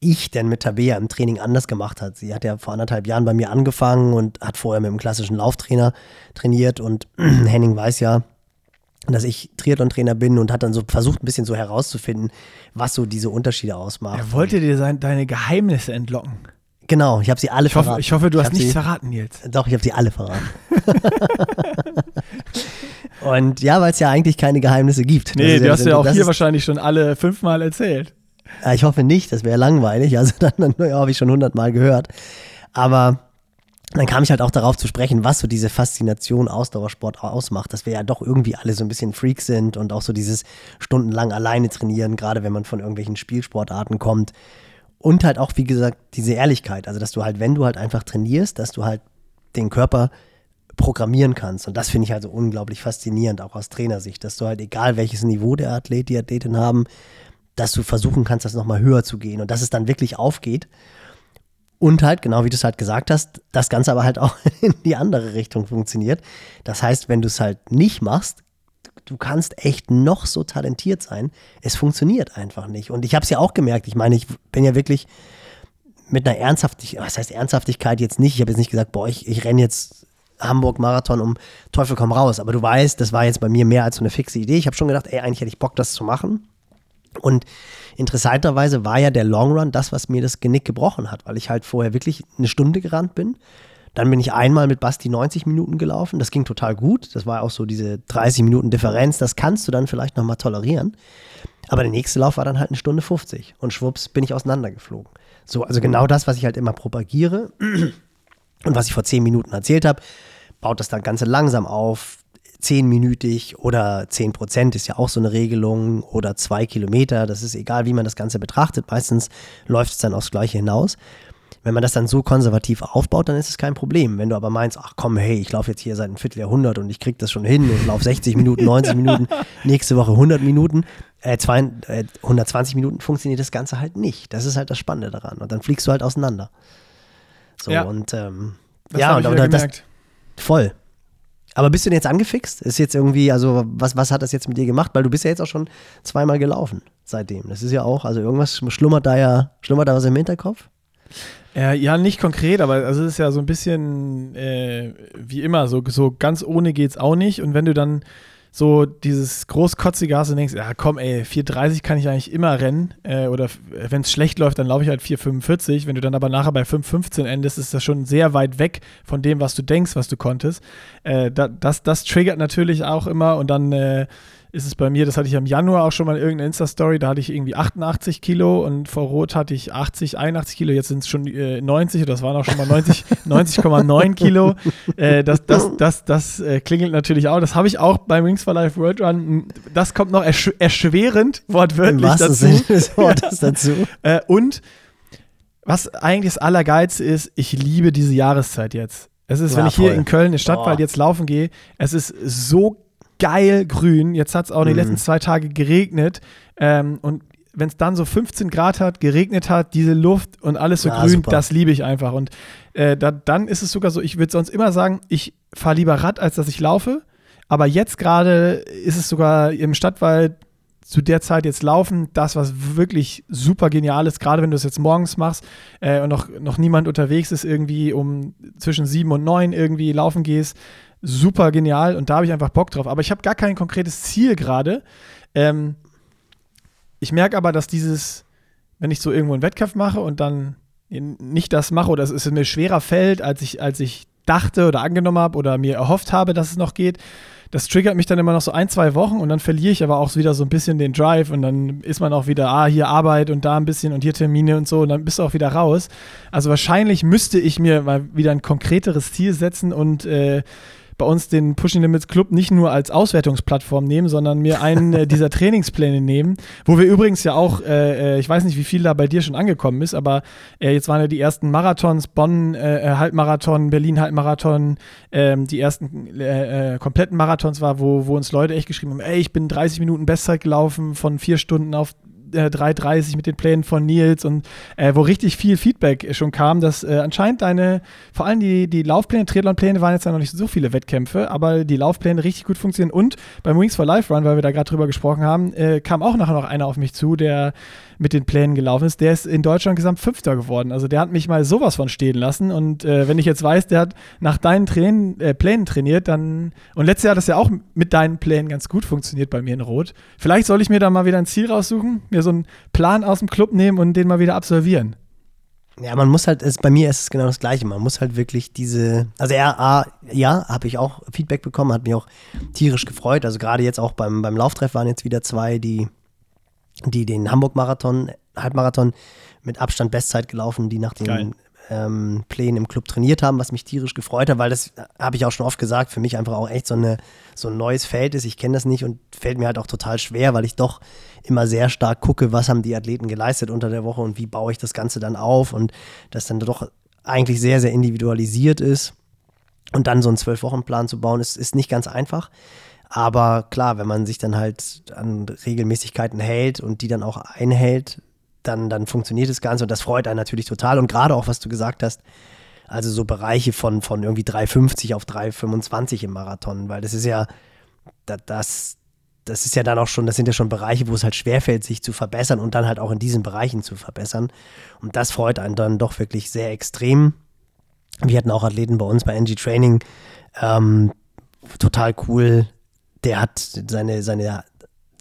[SPEAKER 2] ich denn mit Tabea im Training anders gemacht hat. Sie hat ja vor anderthalb Jahren bei mir angefangen und hat vorher mit einem klassischen Lauftrainer trainiert und Henning weiß ja, dass ich Triathlon-Trainer bin und hat dann so versucht, ein bisschen so herauszufinden, was so diese Unterschiede ausmacht.
[SPEAKER 1] Er wollte dir sein, deine Geheimnisse entlocken.
[SPEAKER 2] Genau, ich habe sie alle
[SPEAKER 1] Ich hoffe,
[SPEAKER 2] verraten.
[SPEAKER 1] ich hoffe du hast
[SPEAKER 2] hab
[SPEAKER 1] nichts
[SPEAKER 2] sie,
[SPEAKER 1] verraten jetzt.
[SPEAKER 2] Doch, ich habe sie alle verraten. und ja, weil es ja eigentlich keine Geheimnisse gibt.
[SPEAKER 1] Nee, du hast ja auch
[SPEAKER 2] das
[SPEAKER 1] hier wahrscheinlich schon alle fünfmal erzählt.
[SPEAKER 2] Ja, ich hoffe nicht, das wäre langweilig. Also dann, dann ja, habe ich schon hundertmal gehört. Aber dann kam ich halt auch darauf zu sprechen, was so diese Faszination Ausdauersport ausmacht, dass wir ja doch irgendwie alle so ein bisschen Freaks sind und auch so dieses stundenlang alleine trainieren, gerade wenn man von irgendwelchen Spielsportarten kommt. Und halt auch, wie gesagt, diese Ehrlichkeit. Also, dass du halt, wenn du halt einfach trainierst, dass du halt den Körper programmieren kannst. Und das finde ich also unglaublich faszinierend, auch aus Trainersicht, dass du halt, egal welches Niveau der Athlet, die Athletin haben, dass du versuchen kannst, das nochmal höher zu gehen und dass es dann wirklich aufgeht. Und halt, genau wie du es halt gesagt hast, das Ganze aber halt auch in die andere Richtung funktioniert. Das heißt, wenn du es halt nicht machst, du kannst echt noch so talentiert sein, es funktioniert einfach nicht. Und ich habe es ja auch gemerkt. Ich meine, ich bin ja wirklich mit einer Ernsthaftigkeit, was heißt Ernsthaftigkeit jetzt nicht? Ich habe jetzt nicht gesagt, boah, ich, ich renne jetzt Hamburg-Marathon um Teufel komm raus. Aber du weißt, das war jetzt bei mir mehr als so eine fixe Idee. Ich habe schon gedacht, ey, eigentlich hätte ich Bock, das zu machen. Und interessanterweise war ja der Long Run das, was mir das Genick gebrochen hat, weil ich halt vorher wirklich eine Stunde gerannt bin. Dann bin ich einmal mit Basti 90 Minuten gelaufen. Das ging total gut. Das war auch so diese 30 Minuten Differenz. Das kannst du dann vielleicht nochmal tolerieren. Aber der nächste Lauf war dann halt eine Stunde 50. Und schwupps bin ich auseinandergeflogen. So, also genau das, was ich halt immer propagiere und was ich vor 10 Minuten erzählt habe, baut das dann Ganze langsam auf zehnminütig oder zehn Prozent ist ja auch so eine Regelung oder zwei Kilometer, das ist egal, wie man das Ganze betrachtet. Meistens läuft es dann aufs Gleiche hinaus. Wenn man das dann so konservativ aufbaut, dann ist es kein Problem. Wenn du aber meinst, ach komm, hey, ich laufe jetzt hier seit einem Vierteljahrhundert und ich krieg das schon hin und laufe 60 Minuten, 90 Minuten, nächste Woche 100 Minuten, äh, zwei, äh, 120 Minuten funktioniert das Ganze halt nicht. Das ist halt das Spannende daran. Und dann fliegst du halt auseinander. So,
[SPEAKER 1] ja.
[SPEAKER 2] und ähm,
[SPEAKER 1] Das
[SPEAKER 2] ja, und
[SPEAKER 1] wieder
[SPEAKER 2] das. Voll. Aber bist du denn jetzt angefixt? Ist jetzt irgendwie, also was, was hat das jetzt mit dir gemacht? Weil du bist ja jetzt auch schon zweimal gelaufen seitdem. Das ist ja auch, also irgendwas schlummert da ja, schlummert da was im Hinterkopf?
[SPEAKER 1] Äh, ja, nicht konkret, aber also es ist ja so ein bisschen äh, wie immer, so, so ganz ohne geht's auch nicht. Und wenn du dann so dieses großkotzige hast und denkst, ja komm ey, 4,30 kann ich eigentlich immer rennen äh, oder wenn es schlecht läuft, dann laufe ich halt 4,45. Wenn du dann aber nachher bei 5,15 endest, ist das schon sehr weit weg von dem, was du denkst, was du konntest. Äh, da, das, das triggert natürlich auch immer und dann äh, ist es bei mir, das hatte ich im Januar auch schon mal in irgendeiner Insta-Story, da hatte ich irgendwie 88 Kilo und vor Rot hatte ich 80, 81 Kilo, jetzt sind es schon äh, 90 oder das waren auch schon mal 90, 90,9 Kilo. Äh, das das, das, das äh, klingelt natürlich auch. Das habe ich auch beim Wings for Life World Run. Das kommt noch ersch erschwerend,
[SPEAKER 2] Im
[SPEAKER 1] wortwörtlich
[SPEAKER 2] wahrsten
[SPEAKER 1] dazu.
[SPEAKER 2] Des Wortes dazu.
[SPEAKER 1] Äh, und was eigentlich das Allergeilste ist, ich liebe diese Jahreszeit jetzt. Es ist, wenn
[SPEAKER 2] Ja,
[SPEAKER 1] ich hier
[SPEAKER 2] voll.
[SPEAKER 1] in Köln in Stadtwald
[SPEAKER 2] Boah.
[SPEAKER 1] jetzt laufen gehe, es ist so geil grün. Jetzt hat es auch die
[SPEAKER 2] Mhm.
[SPEAKER 1] letzten zwei Tage geregnet. Ähm, und wenn es dann so 15 Grad hat, geregnet hat, diese Luft und alles so
[SPEAKER 2] Ja,
[SPEAKER 1] grün,
[SPEAKER 2] super.
[SPEAKER 1] das liebe ich einfach. Und äh, da, dann ist es sogar so, ich würde sonst immer sagen, ich fahre lieber Rad, als dass ich laufe. Aber jetzt gerade ist es sogar im Stadtwald zu der Zeit jetzt laufen, das, was wirklich super genial ist, gerade wenn du es jetzt morgens machst äh, und noch, noch niemand unterwegs ist, irgendwie um zwischen sieben und neun irgendwie laufen gehst, super genial und da habe ich einfach Bock drauf. Aber ich habe gar kein konkretes Ziel gerade. Ähm, ich merke aber, dass dieses, wenn ich so irgendwo einen Wettkampf mache und dann nicht das mache oder es mir schwerer fällt, als ich, als ich dachte oder angenommen habe oder mir erhofft habe, dass es noch geht, das triggert mich dann immer noch so ein, zwei Wochen und dann verliere ich aber auch wieder so ein bisschen den Drive und dann ist man auch wieder, ah, hier Arbeit und da ein bisschen und hier Termine und so und dann bist du auch wieder raus. Also wahrscheinlich müsste ich mir mal wieder ein konkreteres Ziel setzen und äh, bei uns den Pushing Limits Club nicht nur als Auswertungsplattform nehmen, sondern mir einen äh, dieser Trainingspläne nehmen, wo wir übrigens ja auch, äh, äh, ich weiß nicht, wie viel da bei dir schon angekommen ist, aber äh, jetzt waren ja die ersten Marathons, Bonn äh, Halbmarathon, Berlin Halbmarathon, ähm, die ersten äh, äh, kompletten Marathons war, wo, wo uns Leute echt geschrieben haben, ey, ich bin 30 Minuten Bestzeit gelaufen von vier Stunden auf äh, 3,30 mit den Plänen von Nils und äh, wo richtig viel Feedback schon kam, dass äh, anscheinend deine, vor allem die, die Laufpläne, Triathlonpläne waren jetzt ja noch nicht so viele Wettkämpfe, aber die Laufpläne richtig gut funktionieren. Und beim Wings for Life Run, weil wir da gerade drüber gesprochen haben, äh, kam auch nachher noch einer auf mich zu, der mit den Plänen gelaufen ist, der ist in Deutschland gesamt Fünfter geworden. Also der hat mich mal sowas von stehen lassen und äh, wenn ich jetzt weiß, der hat nach deinen Tränen, äh, Plänen trainiert, dann und letztes Jahr hat das ja auch mit deinen Plänen ganz gut funktioniert bei mir in Rot. Vielleicht soll ich mir da mal wieder ein Ziel raussuchen, mir so einen Plan aus dem Club nehmen und den mal wieder absolvieren.
[SPEAKER 2] Ja, man muss halt, es, bei mir ist es genau das Gleiche. Man muss halt wirklich diese, also er, A, ja, habe ich auch Feedback bekommen, hat mich auch tierisch gefreut. Also gerade jetzt auch beim, beim Lauftreff waren jetzt wieder zwei, die, die den Hamburg-Marathon, Halbmarathon mit Abstand Bestzeit gelaufen, die nach den
[SPEAKER 1] Geil.
[SPEAKER 2] ähm, Plänen im Club trainiert haben, was mich tierisch gefreut hat, weil das habe ich auch schon oft gesagt, für mich einfach auch echt so, eine, so ein neues Feld ist. Ich kenne das nicht und fällt mir halt auch total schwer, weil ich doch immer sehr stark gucke, was haben die Athleten geleistet unter der Woche und wie baue ich das Ganze dann auf und das dann doch eigentlich sehr, sehr individualisiert ist. Und dann so einen Zwölf-Wochen-Plan zu bauen, ist, ist nicht ganz einfach. Aber klar, wenn man sich dann halt an Regelmäßigkeiten hält und die dann auch einhält, dann, dann funktioniert das Ganze und das freut einen natürlich total. Und gerade auch, was du gesagt hast, also so Bereiche von, von irgendwie 3,50 auf 3,25 im Marathon, weil das ist ja, das, das ist ja dann auch schon, das sind ja schon Bereiche, wo es halt schwerfällt, sich zu verbessern und dann halt auch in diesen Bereichen zu verbessern. Und das freut einen dann doch wirklich sehr extrem. Wir hatten auch Athleten bei uns bei NG Training, ähm, total cool. Der hat seine, seine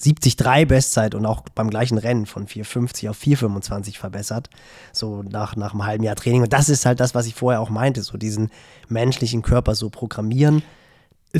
[SPEAKER 2] 73 Bestzeit und auch beim gleichen Rennen von 4,50 auf 4,25 verbessert. So nach, nach einem halben Jahr Training. Und das ist halt das, was ich vorher auch meinte, so diesen menschlichen Körper so programmieren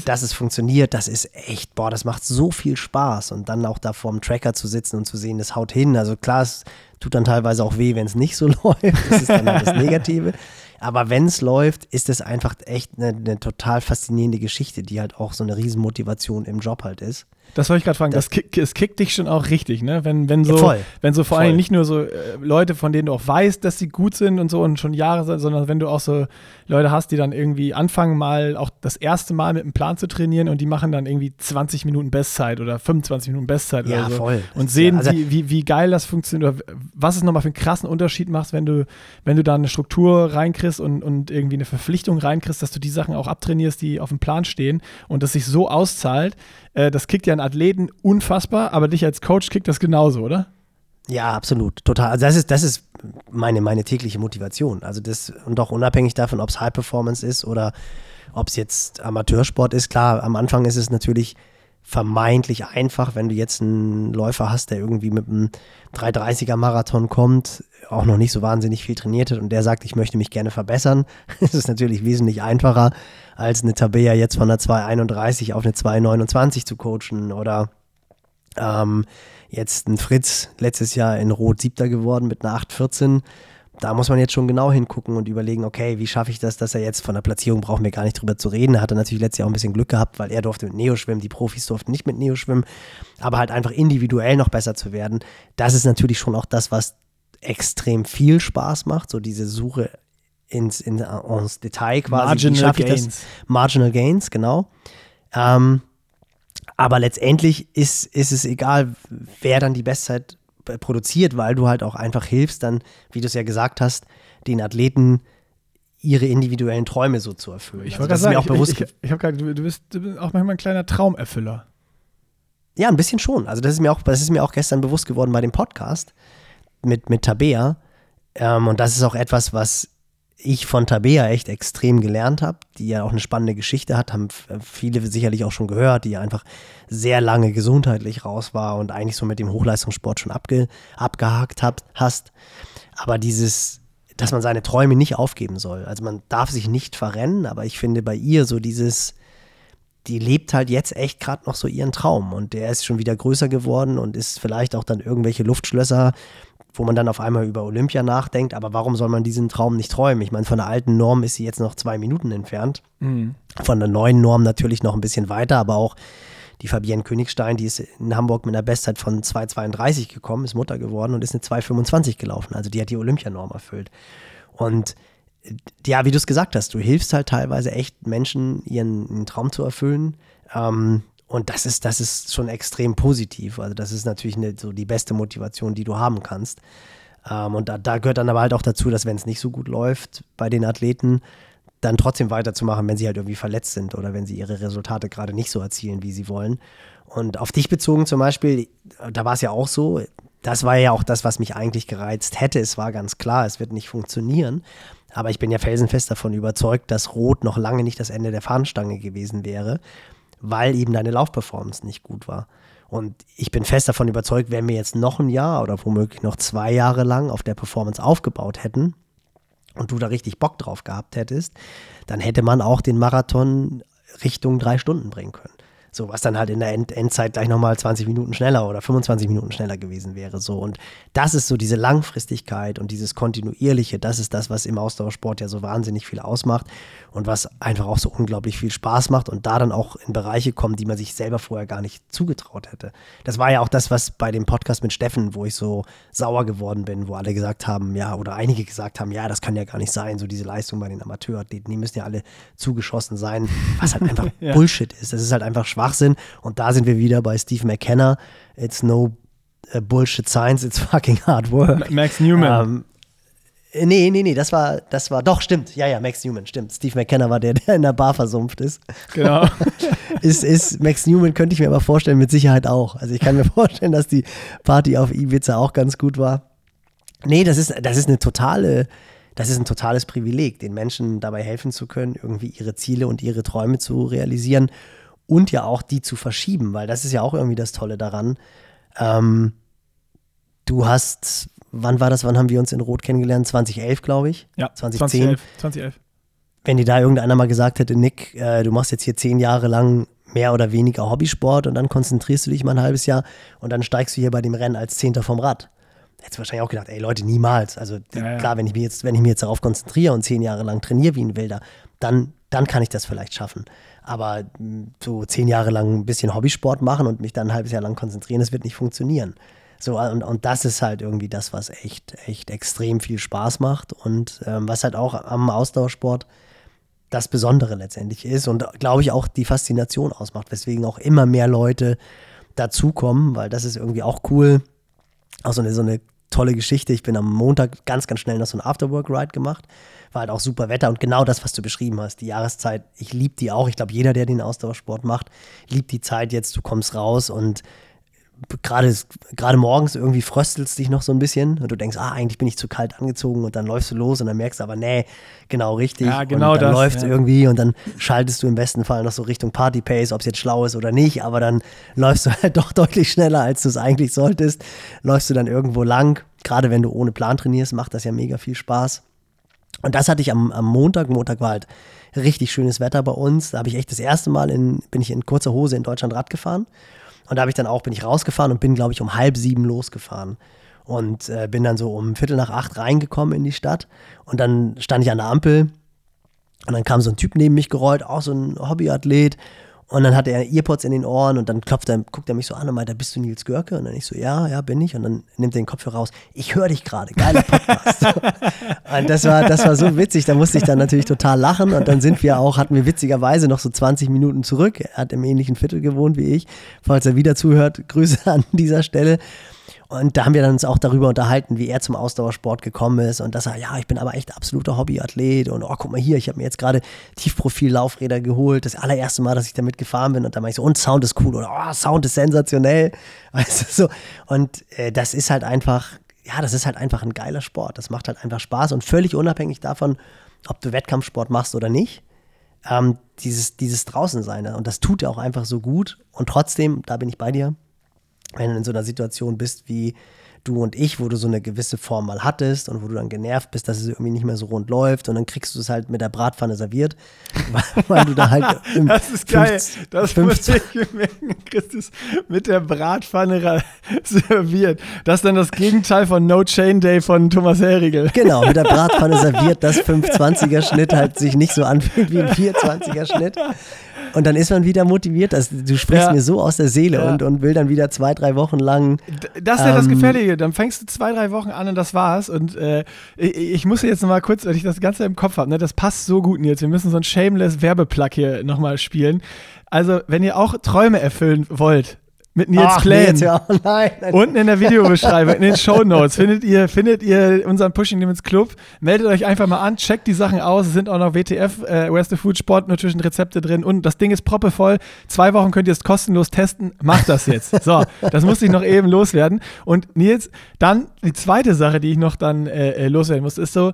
[SPEAKER 2] dass es funktioniert, das ist echt, boah, das macht so viel Spaß. Und dann auch da vorm Tracker zu sitzen und zu sehen, das haut hin. Also klar, es tut dann teilweise auch weh, wenn es nicht so läuft. Das ist dann halt das Negative. Aber wenn es läuft, ist es einfach echt eine, eine, total faszinierende Geschichte, die halt auch so eine Riesenmotivation im Job halt ist.
[SPEAKER 1] Das wollte ich gerade fragen. Das, das kick, es kickt dich schon auch richtig, ne? Wenn, wenn so, ja, wenn so vor allem nicht nur so äh, Leute, von denen du auch weißt, dass sie gut sind und so und schon Jahre sind, sondern wenn du auch so Leute hast, die dann irgendwie anfangen, mal auch das erste Mal mit einem Plan zu trainieren und die machen dann irgendwie 20 Minuten Bestzeit oder 25 Minuten Bestzeit
[SPEAKER 2] ja,
[SPEAKER 1] oder so.
[SPEAKER 2] Voll.
[SPEAKER 1] Und sehen, also wie, wie, wie geil das funktioniert oder was es nochmal für einen krassen Unterschied macht, wenn du, wenn du da eine Struktur reinkriegst und, und irgendwie eine Verpflichtung reinkriegst, dass du die Sachen auch abtrainierst, die auf dem Plan stehen und das sich so auszahlt, äh, das kickt ja einen Athleten unfassbar, aber dich als Coach kickt das genauso, oder?
[SPEAKER 2] Ja, absolut, total. Also das ist, das ist meine, meine tägliche Motivation. Also das, und auch unabhängig davon, ob es High Performance ist oder ob es jetzt Amateursport ist. Klar, am Anfang ist es natürlich vermeintlich einfach, wenn du jetzt einen Läufer hast, der irgendwie mit einem 330er Marathon kommt, auch noch nicht so wahnsinnig viel trainiert hat und der sagt, ich möchte mich gerne verbessern. Es ist natürlich wesentlich einfacher, als eine Tabea jetzt von einer 231 auf eine 229 zu coachen oder ähm, jetzt ein Fritz letztes Jahr in Rot siebter geworden mit einer 814 da muss man jetzt schon genau hingucken und überlegen, okay, wie schaffe ich das, dass er jetzt von der Platzierung brauchen wir gar nicht drüber zu reden. Er hatte natürlich letztes Jahr auch ein bisschen Glück gehabt, weil er durfte mit Neo schwimmen, die Profis durften nicht mit Neo schwimmen, aber halt einfach individuell noch besser zu werden. Das ist natürlich schon auch das, was extrem viel Spaß macht, so diese Suche ins, in, ins Detail quasi.
[SPEAKER 1] Marginal Gains.
[SPEAKER 2] Marginal Gains, genau. Ähm, aber letztendlich ist, ist es egal, wer dann die Bestzeit produziert, weil du halt auch einfach hilfst, dann, wie du es ja gesagt hast, den Athleten ihre individuellen Träume so zu erfüllen.
[SPEAKER 1] Ich also, sagen, mir auch ich, bewusst. Ich, ich, ich habe gerade, du, du bist auch manchmal ein kleiner Traumerfüller.
[SPEAKER 2] Ja, ein bisschen schon. Also das ist mir auch, das ist mir auch gestern bewusst geworden bei dem Podcast mit, mit Tabea. Ähm, und das ist auch etwas, was ich von Tabea echt extrem gelernt habe, die ja auch eine spannende Geschichte hat, haben viele sicherlich auch schon gehört, die einfach sehr lange gesundheitlich raus war und eigentlich so mit dem Hochleistungssport schon abge, abgehakt hat, hast. Aber dieses, dass man seine Träume nicht aufgeben soll. Also man darf sich nicht verrennen, aber ich finde bei ihr so dieses, die lebt halt jetzt echt gerade noch so ihren Traum und der ist schon wieder größer geworden und ist vielleicht auch dann irgendwelche Luftschlösser wo man dann auf einmal über Olympia nachdenkt, aber warum soll man diesen Traum nicht träumen? Ich meine, von der alten Norm ist sie jetzt noch zwei Minuten entfernt. Mhm. Von der neuen Norm natürlich noch ein bisschen weiter, aber auch die Fabienne Königstein, die ist in Hamburg mit einer Bestzeit von 2,32 gekommen, ist Mutter geworden und ist eine 2,25 gelaufen. Also die hat die Olympianorm erfüllt. Und ja, wie du es gesagt hast, du hilfst halt teilweise echt Menschen, ihren, ihren Traum zu erfüllen. Ähm, und das ist, das ist schon extrem positiv. Also das ist natürlich eine, so die beste Motivation, die du haben kannst. Ähm, und da, da, gehört dann aber halt auch dazu, dass wenn es nicht so gut läuft bei den Athleten, dann trotzdem weiterzumachen, wenn sie halt irgendwie verletzt sind oder wenn sie ihre Resultate gerade nicht so erzielen, wie sie wollen. Und auf dich bezogen zum Beispiel, da war es ja auch so, das war ja auch das, was mich eigentlich gereizt hätte. Es war ganz klar, es wird nicht funktionieren. Aber ich bin ja felsenfest davon überzeugt, dass Rot noch lange nicht das Ende der Fahnenstange gewesen wäre weil eben deine Laufperformance nicht gut war. Und ich bin fest davon überzeugt, wenn wir jetzt noch ein Jahr oder womöglich noch zwei Jahre lang auf der Performance aufgebaut hätten und du da richtig Bock drauf gehabt hättest, dann hätte man auch den Marathon Richtung drei Stunden bringen können. So, was dann halt in der End Endzeit gleich nochmal 20 Minuten schneller oder 25 Minuten schneller gewesen wäre. So. Und das ist so diese Langfristigkeit und dieses Kontinuierliche, das ist das, was im Ausdauersport ja so wahnsinnig viel ausmacht und was einfach auch so unglaublich viel Spaß macht und da dann auch in Bereiche kommt, die man sich selber vorher gar nicht zugetraut hätte. Das war ja auch das, was bei dem Podcast mit Steffen, wo ich so sauer geworden bin, wo alle gesagt haben, ja, oder einige gesagt haben, ja, das kann ja gar nicht sein, so diese Leistung bei den Amateurathleten, die müssen ja alle zugeschossen sein, was halt einfach ja. Bullshit ist. Das ist halt einfach schwach Schwachsinn. Und da sind wir wieder bei Steve McKenna. It's no uh, bullshit science, it's fucking hard work.
[SPEAKER 1] Max Newman.
[SPEAKER 2] Ähm, nee, nee, nee, das war, das war, doch, stimmt. Ja, ja, Max Newman, stimmt. Steve McKenna war der, der in der Bar versumpft ist.
[SPEAKER 1] Genau.
[SPEAKER 2] ist, ist, Max Newman könnte ich mir aber vorstellen, mit Sicherheit auch. Also ich kann mir vorstellen, dass die Party auf Ibiza auch ganz gut war. Nee, das ist, das ist eine totale, das ist ein totales Privileg, den Menschen dabei helfen zu können, irgendwie ihre Ziele und ihre Träume zu realisieren und ja auch die zu verschieben, weil das ist ja auch irgendwie das Tolle daran. Ähm, du hast, wann war das, wann haben wir uns in Rot kennengelernt? 2011, glaube ich.
[SPEAKER 1] Ja, 2010. 2011. 2011.
[SPEAKER 2] Wenn dir da irgendeiner mal gesagt hätte, Nick, äh, du machst jetzt hier zehn Jahre lang mehr oder weniger Hobbysport und dann konzentrierst du dich mal ein halbes Jahr und dann steigst du hier bei dem Rennen als Zehnter vom Rad. Hättest du wahrscheinlich auch gedacht, ey Leute, niemals. Also ja, ja. klar, wenn ich, mich jetzt, wenn ich mich jetzt darauf konzentriere und zehn Jahre lang trainiere wie ein Wilder, dann, dann kann ich das vielleicht schaffen. Aber so zehn Jahre lang ein bisschen Hobbysport machen und mich dann ein halbes Jahr lang konzentrieren, das wird nicht funktionieren. So, und, und das ist halt irgendwie das, was echt, echt extrem viel Spaß macht und ähm, was halt auch am Ausdauersport das Besondere letztendlich ist und glaube ich auch die Faszination ausmacht, weswegen auch immer mehr Leute dazukommen, weil das ist irgendwie auch cool. Auch so eine, so eine tolle Geschichte. Ich bin am Montag ganz, ganz schnell noch so ein Afterwork-Ride gemacht war halt auch super Wetter und genau das, was du beschrieben hast. Die Jahreszeit, ich liebe die auch. Ich glaube, jeder, der den Ausdauersport macht, liebt die Zeit jetzt. Du kommst raus und gerade gerade morgens irgendwie fröstelst dich noch so ein bisschen und du denkst, ah, eigentlich bin ich zu kalt angezogen und dann läufst du los und dann merkst du aber, nee, genau richtig.
[SPEAKER 1] Ja, genau
[SPEAKER 2] und dann
[SPEAKER 1] das.
[SPEAKER 2] läuft ja. irgendwie und dann schaltest du im besten Fall noch so Richtung Party Pace, ob es jetzt schlau ist oder nicht, aber dann läufst du halt doch deutlich schneller, als du es eigentlich solltest. Läufst du dann irgendwo lang, gerade wenn du ohne Plan trainierst, macht das ja mega viel Spaß. Und das hatte ich am, am Montag. Montag war halt richtig schönes Wetter bei uns. Da habe ich echt das erste Mal in, bin ich in kurzer Hose in Deutschland Rad gefahren. Und da habe ich dann auch, bin ich rausgefahren und bin, glaube ich, um halb sieben losgefahren. Und äh, bin dann so um Viertel nach acht reingekommen in die Stadt. Und dann stand ich an der Ampel und dann kam so ein Typ neben mich gerollt, auch so ein Hobbyathlet. Und dann hat er Earpods in den Ohren und dann klopft er, guckt er mich so an und meint, bist du Nils Görke? Und dann ich so, ja, ja, bin ich. Und dann nimmt er den Kopfhörer raus. Ich höre dich gerade, geiler Podcast. und das war, das war so witzig, da musste ich dann natürlich total lachen. Und dann sind wir auch, hatten wir witzigerweise noch so 20 Minuten zurück. Er hat im ähnlichen Viertel gewohnt wie ich. Falls er wieder zuhört, Grüße an dieser Stelle. Und da haben wir dann uns auch darüber unterhalten, wie er zum Ausdauersport gekommen ist und dass er, ja, ich bin aber echt absoluter Hobbyathlet und oh, guck mal hier, ich habe mir jetzt gerade Tiefprofil-Laufräder geholt, das allererste Mal, dass ich damit gefahren bin und da meinte ich so, und Sound ist cool oder oh, Sound ist sensationell. Weißt so. Und äh, das ist halt einfach, ja, das ist halt einfach ein geiler Sport. Das macht halt einfach Spaß und völlig unabhängig davon, ob du Wettkampfsport machst oder nicht. Ähm, dieses, dieses Draußensein und das tut ja auch einfach so gut und trotzdem, da bin ich bei dir, wenn du in so einer Situation bist wie du und ich, wo du so eine gewisse Form mal hattest und wo du dann genervt bist, dass es irgendwie nicht mehr so rund läuft und dann kriegst du es halt mit der Bratpfanne serviert, weil, du da halt
[SPEAKER 1] Das ist geil, das muss ich merken, Christus, mit der Bratpfanne serviert. Das ist dann das Gegenteil von No Chain Day von Thomas Herrigel.
[SPEAKER 2] Genau, mit der Bratpfanne serviert, dass 520er Schnitt halt sich nicht so anfühlt wie ein 420er Schnitt. Und dann ist man wieder motiviert. Also, du sprichst ja. mir so aus der Seele ja. und, und will dann wieder zwei, drei Wochen lang.
[SPEAKER 1] Das ist ja ähm, das Gefährliche. Dann fängst du zwei, drei Wochen an und das war's. Und äh, ich, ich, muss jetzt nochmal kurz, weil ich das Ganze im Kopf habe, ne, das passt so gut jetzt. Wir müssen so ein shameless Werbeplug hier nochmal spielen. Also, wenn ihr auch Träume erfüllen wollt, mit Nils Ach, Plänen. Nils, ja. nein, nein. Unten in der Videobeschreibung, in den Show Notes findet ihr, findet ihr unseren Pushing Limits Club. Meldet euch einfach mal an, checkt die Sachen aus. Es sind auch noch WTF, äh, West of Food Sport Nutrition Rezepte drin und das Ding ist proppevoll. Zwei Wochen könnt ihr es kostenlos testen. Macht das jetzt. So, das musste ich noch eben loswerden. Und Nils, dann die zweite Sache, die ich noch dann äh, äh loswerden muss, ist so,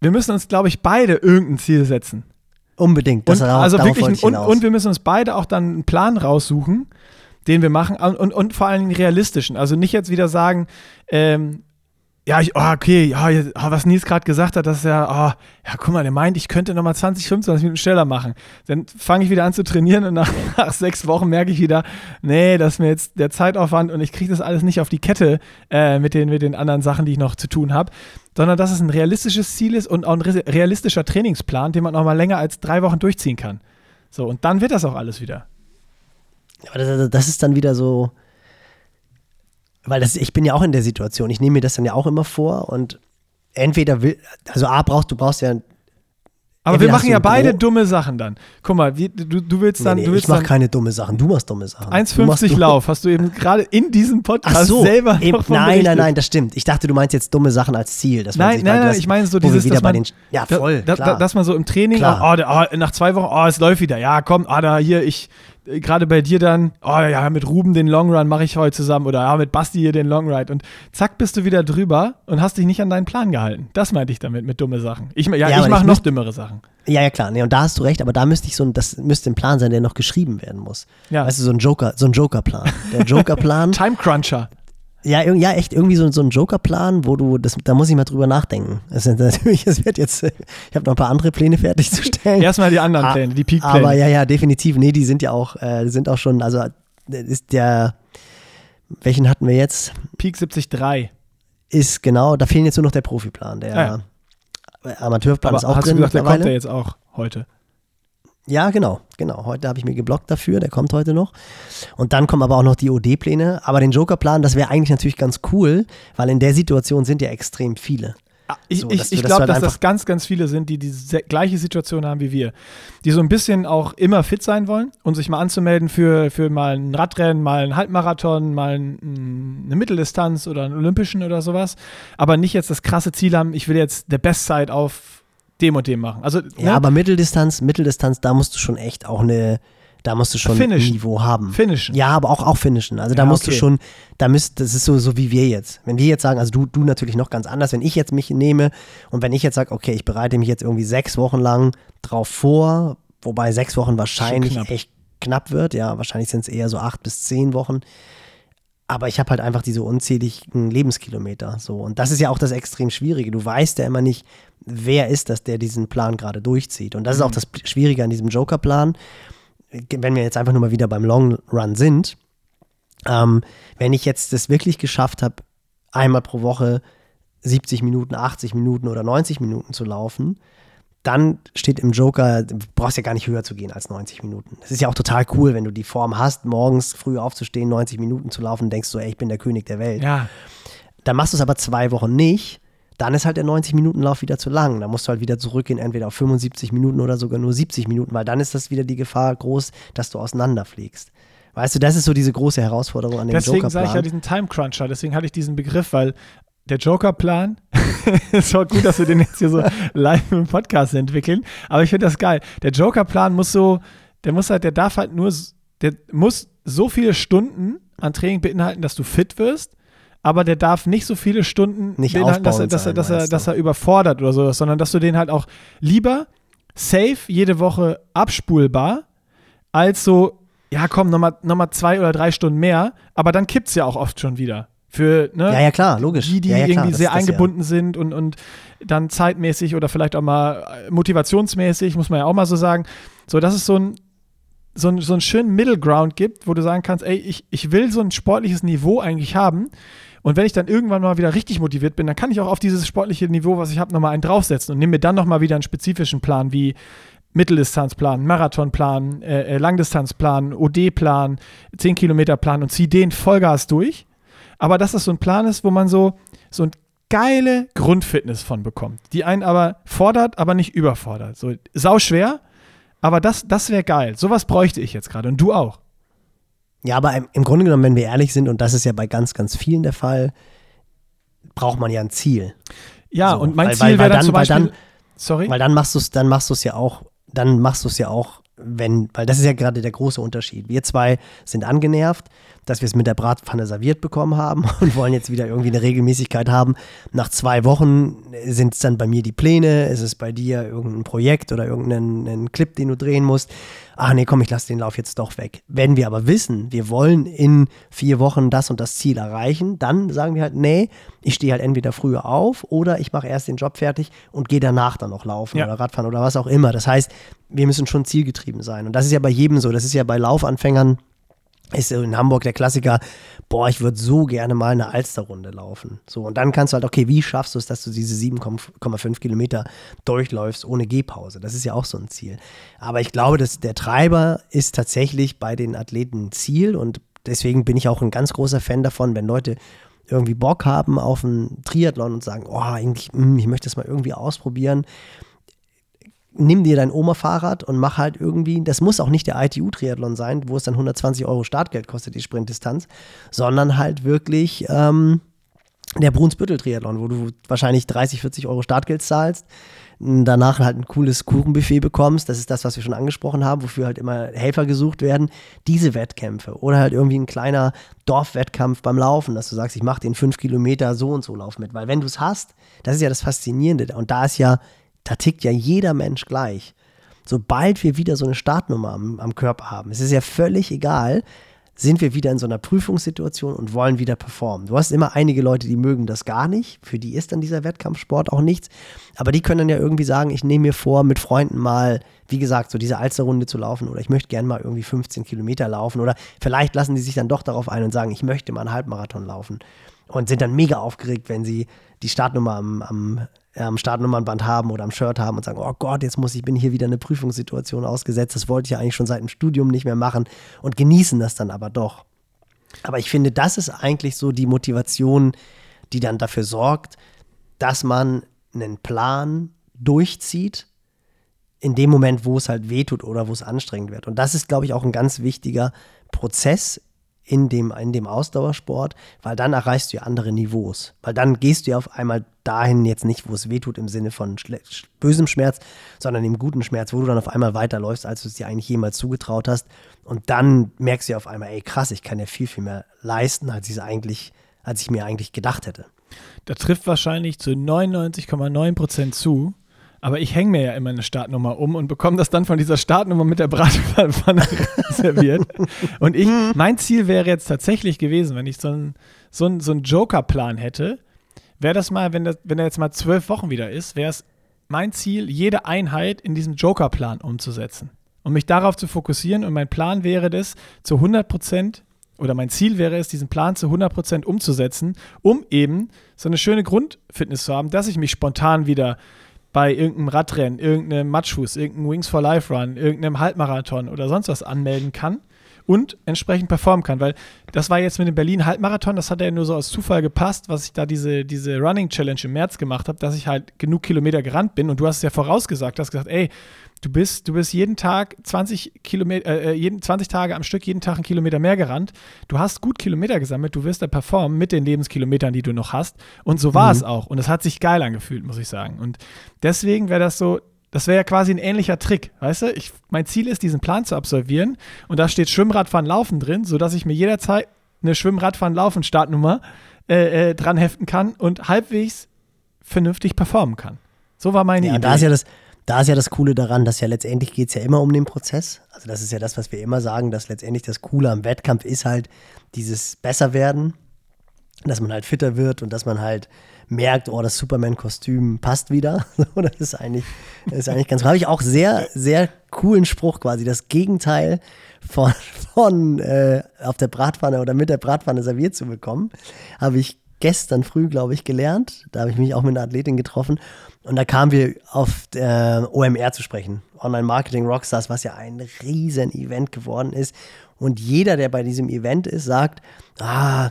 [SPEAKER 1] wir müssen uns, glaube ich, beide irgendein Ziel setzen.
[SPEAKER 2] Unbedingt.
[SPEAKER 1] Das und, also wirklich, und, und wir müssen uns beide auch dann einen Plan raussuchen den wir machen und, und, vor allen Dingen realistischen. Also nicht jetzt wieder sagen, ähm, ja, ich, oh, okay, ja, oh, was Nils gerade gesagt hat, dass er, oh, ja, guck mal, der meint, ich könnte nochmal 20, 25 Minuten schneller machen. Dann fange ich wieder an zu trainieren und nach, nach, sechs Wochen merke ich wieder, nee, das ist mir jetzt der Zeitaufwand und ich kriege das alles nicht auf die Kette äh, mit, den, mit den anderen Sachen, die ich noch zu tun habe, sondern dass es ein realistisches Ziel ist und auch ein realistischer Trainingsplan, den man auch mal länger als drei Wochen durchziehen kann. So, und dann wird das auch alles wieder.
[SPEAKER 2] Aber das, das ist dann wieder so, weil das, ich bin ja auch in der Situation, ich nehme mir das dann ja auch immer vor und entweder will, also A brauchst du brauchst ja
[SPEAKER 1] aber wir machen ja beide Gro dumme Sachen dann. Guck mal, wie, du, du willst dann.
[SPEAKER 2] Nee, nee,
[SPEAKER 1] du willst
[SPEAKER 2] ich mach keine dumme Sachen, du machst dumme Sachen.
[SPEAKER 1] 1,50 Lauf hast du eben gerade in diesem Podcast Ach so, selber
[SPEAKER 2] eben, Nein, nein, nein, das stimmt. Ich dachte, du meinst jetzt dumme Sachen als Ziel.
[SPEAKER 1] nein, nein, nein, ich meine so dieses, dass man,
[SPEAKER 2] den, ja, voll,
[SPEAKER 1] da, da, dass man so im Training, oh, oh, nach zwei Wochen, oh, es läuft wieder. Ja, komm, ah, da hier, ich, gerade bei dir dann, oh ja, mit Ruben den Long Run mache ich heute zusammen oder ja, mit Basti hier den Long Ride und zack bist du wieder drüber und hast dich nicht an deinen Plan gehalten. Das meinte ich damit mit dumme Sachen. Ich, ja, ja ich mache noch dümmere Sachen.
[SPEAKER 2] Ja, ja, klar. Nee, und da hast du recht, aber da müsste ich so ein, das müsste ein Plan sein, der noch geschrieben werden muss. Ja. Weißt du, so ein Joker, so ein Joker-Plan. Der Joker-Plan.
[SPEAKER 1] Time Cruncher.
[SPEAKER 2] Ja, ja, echt irgendwie so, so ein Joker-Plan, wo du, das, da muss ich mal drüber nachdenken. Es ist natürlich, es wird jetzt, ich habe noch ein paar andere Pläne fertigzustellen.
[SPEAKER 1] Erstmal die anderen Pläne, die Peak-Pläne.
[SPEAKER 2] Aber ja, ja, definitiv. Nee, die sind ja auch, äh, sind auch schon, also ist der, welchen hatten wir jetzt?
[SPEAKER 1] Peak 73.
[SPEAKER 2] Ist genau, da fehlen jetzt nur noch der Profiplan. Der ja. Amateurplan
[SPEAKER 1] Aber
[SPEAKER 2] ist auch
[SPEAKER 1] hast
[SPEAKER 2] drin.
[SPEAKER 1] Du gesagt, der kommt ja jetzt auch heute.
[SPEAKER 2] Ja, genau, genau. Heute habe ich mir geblockt dafür, der kommt heute noch. Und dann kommen aber auch noch die OD-Pläne. Aber den Joker-Plan, das wäre eigentlich natürlich ganz cool, weil in der Situation sind ja extrem viele.
[SPEAKER 1] Ah, ich, so, ich, ich glaube, dass das ganz, ganz viele sind, die die gleiche Situation haben wie wir. Die so ein bisschen auch immer fit sein wollen und sich mal anzumelden für, für mal ein Radrennen, mal einen Halbmarathon, mal ein, eine Mitteldistanz oder einen Olympischen oder sowas. Aber nicht jetzt das krasse Ziel haben, ich will jetzt der Bestzeit auf dem und dem machen. Also,
[SPEAKER 2] ja, ne? aber Mitteldistanz, Mitteldistanz, da musst du schon echt auch eine, da musst du schon
[SPEAKER 1] Finish.
[SPEAKER 2] ein Niveau haben.
[SPEAKER 1] Finishen.
[SPEAKER 2] Ja, aber auch, auch finishen. Also da ja, musst okay. du schon, da müsst, das ist so, so wie wir jetzt. Wenn wir jetzt sagen, also du, du natürlich noch ganz anders, wenn ich jetzt mich nehme und wenn ich jetzt sage, okay, ich bereite mich jetzt irgendwie sechs Wochen lang drauf vor, wobei sechs Wochen wahrscheinlich knapp. echt knapp wird, ja, wahrscheinlich sind es eher so acht bis zehn Wochen. Aber ich habe halt einfach diese unzähligen Lebenskilometer. So. Und das ist ja auch das extrem Schwierige. Du weißt ja immer nicht, wer ist das, der diesen Plan gerade durchzieht. Und das ist auch mhm. das Schwierige an diesem Joker-Plan. Wenn wir jetzt einfach nur mal wieder beim Long Run sind, ähm, wenn ich jetzt das wirklich geschafft habe, einmal pro Woche 70 Minuten, 80 Minuten oder 90 Minuten zu laufen, dann steht im Joker, du brauchst ja gar nicht höher zu gehen als 90 Minuten. Das ist ja auch total cool, wenn du die Form hast, morgens früh aufzustehen, 90 Minuten zu laufen, denkst du, ey, ich bin der König der Welt.
[SPEAKER 1] Ja.
[SPEAKER 2] Dann machst du es aber zwei Wochen nicht dann ist halt der 90-Minuten-Lauf wieder zu lang. Da musst du halt wieder zurückgehen, entweder auf 75 Minuten oder sogar nur 70 Minuten, weil dann ist das wieder die Gefahr groß, dass du auseinanderfliegst. Weißt du, das ist so diese große Herausforderung an dem Joker-Plan.
[SPEAKER 1] Deswegen sage ich ja diesen Time Cruncher, deswegen hatte ich diesen Begriff, weil der Joker-Plan, ist auch gut, dass wir den jetzt hier so live im Podcast entwickeln, aber ich finde das geil. Der Joker-Plan muss so, der muss halt, der darf halt nur, der muss so viele Stunden an Training beinhalten, dass du fit wirst, aber der darf nicht so viele Stunden
[SPEAKER 2] nicht
[SPEAKER 1] dass, er, dass, er, dass, er, dass er überfordert oder sowas, sondern dass du den halt auch lieber safe jede Woche abspulbar, als so, ja komm, nochmal noch mal zwei oder drei Stunden mehr, aber dann kippt es ja auch oft schon wieder. Für, ne,
[SPEAKER 2] ja, ja, klar, logisch.
[SPEAKER 1] Die, die
[SPEAKER 2] ja, ja,
[SPEAKER 1] irgendwie sehr eingebunden ja. sind und, und dann zeitmäßig oder vielleicht auch mal motivationsmäßig, muss man ja auch mal so sagen. So, das ist so ein, so, ein, so einen schönen Middle Ground gibt, wo du sagen kannst, ey, ich, ich will so ein sportliches Niveau eigentlich haben, und wenn ich dann irgendwann mal wieder richtig motiviert bin, dann kann ich auch auf dieses sportliche Niveau, was ich habe, nochmal einen draufsetzen und nehme mir dann nochmal wieder einen spezifischen Plan wie Mitteldistanzplan, Marathonplan, äh, äh Langdistanzplan, OD-Plan, 10 Kilometer Plan und ziehe den Vollgas durch. Aber dass das so ein Plan ist, wo man so, so ein geile Grundfitness von bekommt, die einen aber fordert, aber nicht überfordert. So sau schwer, aber das, das wäre geil. Sowas bräuchte ich jetzt gerade und du auch.
[SPEAKER 2] Ja, aber im, Grunde genommen, wenn wir ehrlich sind, und das ist ja bei ganz, ganz vielen der Fall, braucht man ja ein Ziel.
[SPEAKER 1] Ja, so, und mein weil, Ziel wäre dann, zum Beispiel,
[SPEAKER 2] dann, sorry? Weil dann machst du es, dann machst du es ja auch, dann machst du es ja auch, wenn, weil das ist ja gerade der große Unterschied. Wir zwei sind angenervt, dass wir es mit der Bratpfanne serviert bekommen haben und wollen jetzt wieder irgendwie eine Regelmäßigkeit haben. Nach zwei Wochen sind es dann bei mir die Pläne, ist es bei dir irgendein Projekt oder irgendein Clip, den du drehen musst. Ach nee, komm, ich lasse den Lauf jetzt doch weg. Wenn wir aber wissen, wir wollen in vier Wochen das und das Ziel erreichen, dann sagen wir halt, nee, ich stehe halt entweder früher auf oder ich mache erst den Job fertig und gehe danach dann noch laufen ja. oder Radfahren oder was auch immer. Das heißt, wir müssen schon zielgetrieben sein. Und das ist ja bei jedem so. Das ist ja bei Laufanfängern ist in Hamburg der Klassiker, boah, ich würde so gerne mal eine Alsterrunde laufen. So, und dann kannst du halt, okay, wie schaffst du es, dass du diese 7,5 Kilometer durchläufst ohne Gehpause? Das ist ja auch so ein Ziel. Aber ich glaube, dass der Treiber ist tatsächlich bei den Athleten Ziel und deswegen bin ich auch ein ganz großer Fan davon, wenn Leute irgendwie Bock haben auf einen Triathlon und sagen, oh, eigentlich, mh, hm, ich möchte das mal irgendwie ausprobieren nimm dir dein Oma-Fahrrad und mach halt irgendwie, das muss auch nicht der ITU-Triathlon sein, wo es dann 120 Euro Startgeld kostet, die Sprintdistanz, sondern halt wirklich ähm, der Brunsbüttel-Triathlon, wo du wahrscheinlich 30, 40 Euro Startgeld zahlst, danach halt ein cooles Kuchenbuffet bekommst, das ist das, was wir schon angesprochen haben, wofür halt immer Helfer gesucht werden, diese Wettkämpfe oder halt irgendwie ein kleiner Dorfwettkampf beim Laufen, dass du sagst, ich mache den 5 Kilometer so und so Lauf mit, weil wenn du es hast, das ist ja das Faszinierende. Und da ist ja da tickt ja jeder Mensch gleich. Sobald wir wieder so eine Startnummer am, am Körper haben, es ist ja völlig egal, sind wir wieder in so einer Prüfungssituation und wollen wieder performen. Du hast immer einige Leute, die mögen das gar nicht. Für die ist dann dieser Wettkampfsport auch nichts. Aber die können dann ja irgendwie sagen, ich nehme mir vor, mit Freunden mal, wie gesagt, so diese Alsterrunde zu laufen oder ich möchte gerne mal irgendwie 15 Kilometer laufen oder vielleicht lassen die sich dann doch darauf ein und sagen, ich möchte mal einen Halbmarathon laufen und sind dann mega aufgeregt, wenn sie die Startnummer am, am am Startnummernband haben oder am Shirt haben und sagen, oh Gott, jetzt muss ich, bin hier wieder eine Prüfungssituation ausgesetzt. Das wollte ich ja eigentlich schon seit dem Studium nicht mehr machen und genießen das dann aber doch. Aber ich finde, das ist eigentlich so die Motivation, die dann dafür sorgt, dass man einen Plan durchzieht, in dem Moment, wo es halt wehtut oder wo es anstrengend wird. Und das ist, glaube ich, auch ein ganz wichtiger Prozess in dem, in dem Ausdauersport, weil dann erreichst du ja andere Niveaus. Weil dann gehst du ja auf einmal dahin jetzt nicht, wo es wehtut im Sinne von bösem Schmerz, sondern im guten Schmerz, wo du dann auf einmal weiterläufst, als du es dir eigentlich jemals zugetraut hast. Und dann merkst du ja auf einmal, ey krass, ich kann ja viel, viel mehr leisten, als ich eigentlich, als ich mir eigentlich gedacht hätte.
[SPEAKER 1] Da trifft wahrscheinlich zu 99,9 Prozent zu, aber ich hänge mir ja immer eine Startnummer um und bekomme das dann von dieser Startnummer mit der Bratpfanne serviert. Und ich, mein Ziel wäre jetzt tatsächlich gewesen, wenn ich so einen so so ein Joker-Plan hätte, wäre das mal, wenn, das, wenn er jetzt mal zwölf Wochen wieder ist, wäre es mein Ziel, jede Einheit in diesem Joker-Plan umzusetzen. Und mich darauf zu fokussieren. Und mein Plan wäre das, zu 100 Prozent oder mein Ziel wäre es, diesen Plan zu 100% umzusetzen, um eben so eine schöne Grundfitness zu haben, dass ich mich spontan wieder bei irgendeinem Radrennen, irgendeinem Matschfuß, irgendeinem Wings for Life Run, irgendeinem Halbmarathon oder sonst was anmelden kann und entsprechend performen kann. Weil das war jetzt mit dem Berlin Halbmarathon, das hat ja nur so aus Zufall gepasst, was ich da diese, diese Running Challenge im März gemacht habe, dass ich halt genug Kilometer gerannt bin und du hast es ja vorausgesagt, hast gesagt, ey, Du bist, du bist jeden Tag 20 Kilometer, äh, äh jeden, 20 Tage am Stück, jeden Tag einen Kilometer mehr gerannt. Du hast gut Kilometer gesammelt, du wirst da performen mit den Lebenskilometern, die du noch hast. Und so war mhm. es auch. Und es hat sich geil angefühlt, muss ich sagen. Und deswegen wäre das so, das wäre ja quasi ein ähnlicher Trick, weißt du? Ich, mein Ziel ist, diesen Plan zu absolvieren. Und da steht Schwimmradfahren, Laufen drin, sodass ich mir jederzeit eine Schwimmradfahren, Laufen Startnummer äh, äh, dran heften kann und halbwegs vernünftig performen kann. So war meine
[SPEAKER 2] ja,
[SPEAKER 1] Idee.
[SPEAKER 2] Da ist ja das, da ist ja das Coole daran, dass ja letztendlich geht es ja immer um den Prozess. Also das ist ja das, was wir immer sagen, dass letztendlich das Coole am Wettkampf ist halt dieses Besserwerden, dass man halt fitter wird und dass man halt merkt, oh, das Superman-Kostüm passt wieder. das ist eigentlich, das ist eigentlich ganz cool. Habe ich auch sehr, sehr coolen Spruch quasi. Das Gegenteil von, von äh, auf der Bratpfanne oder mit der Bratpfanne serviert zu bekommen, habe ich gestern früh, glaube ich, gelernt. Da habe ich mich auch mit einer Athletin getroffen. Und da kamen wir auf der OMR zu sprechen. Online Marketing Rockstars, was ja ein riesen Event geworden ist. Und jeder, der bei diesem Event ist, sagt, ah,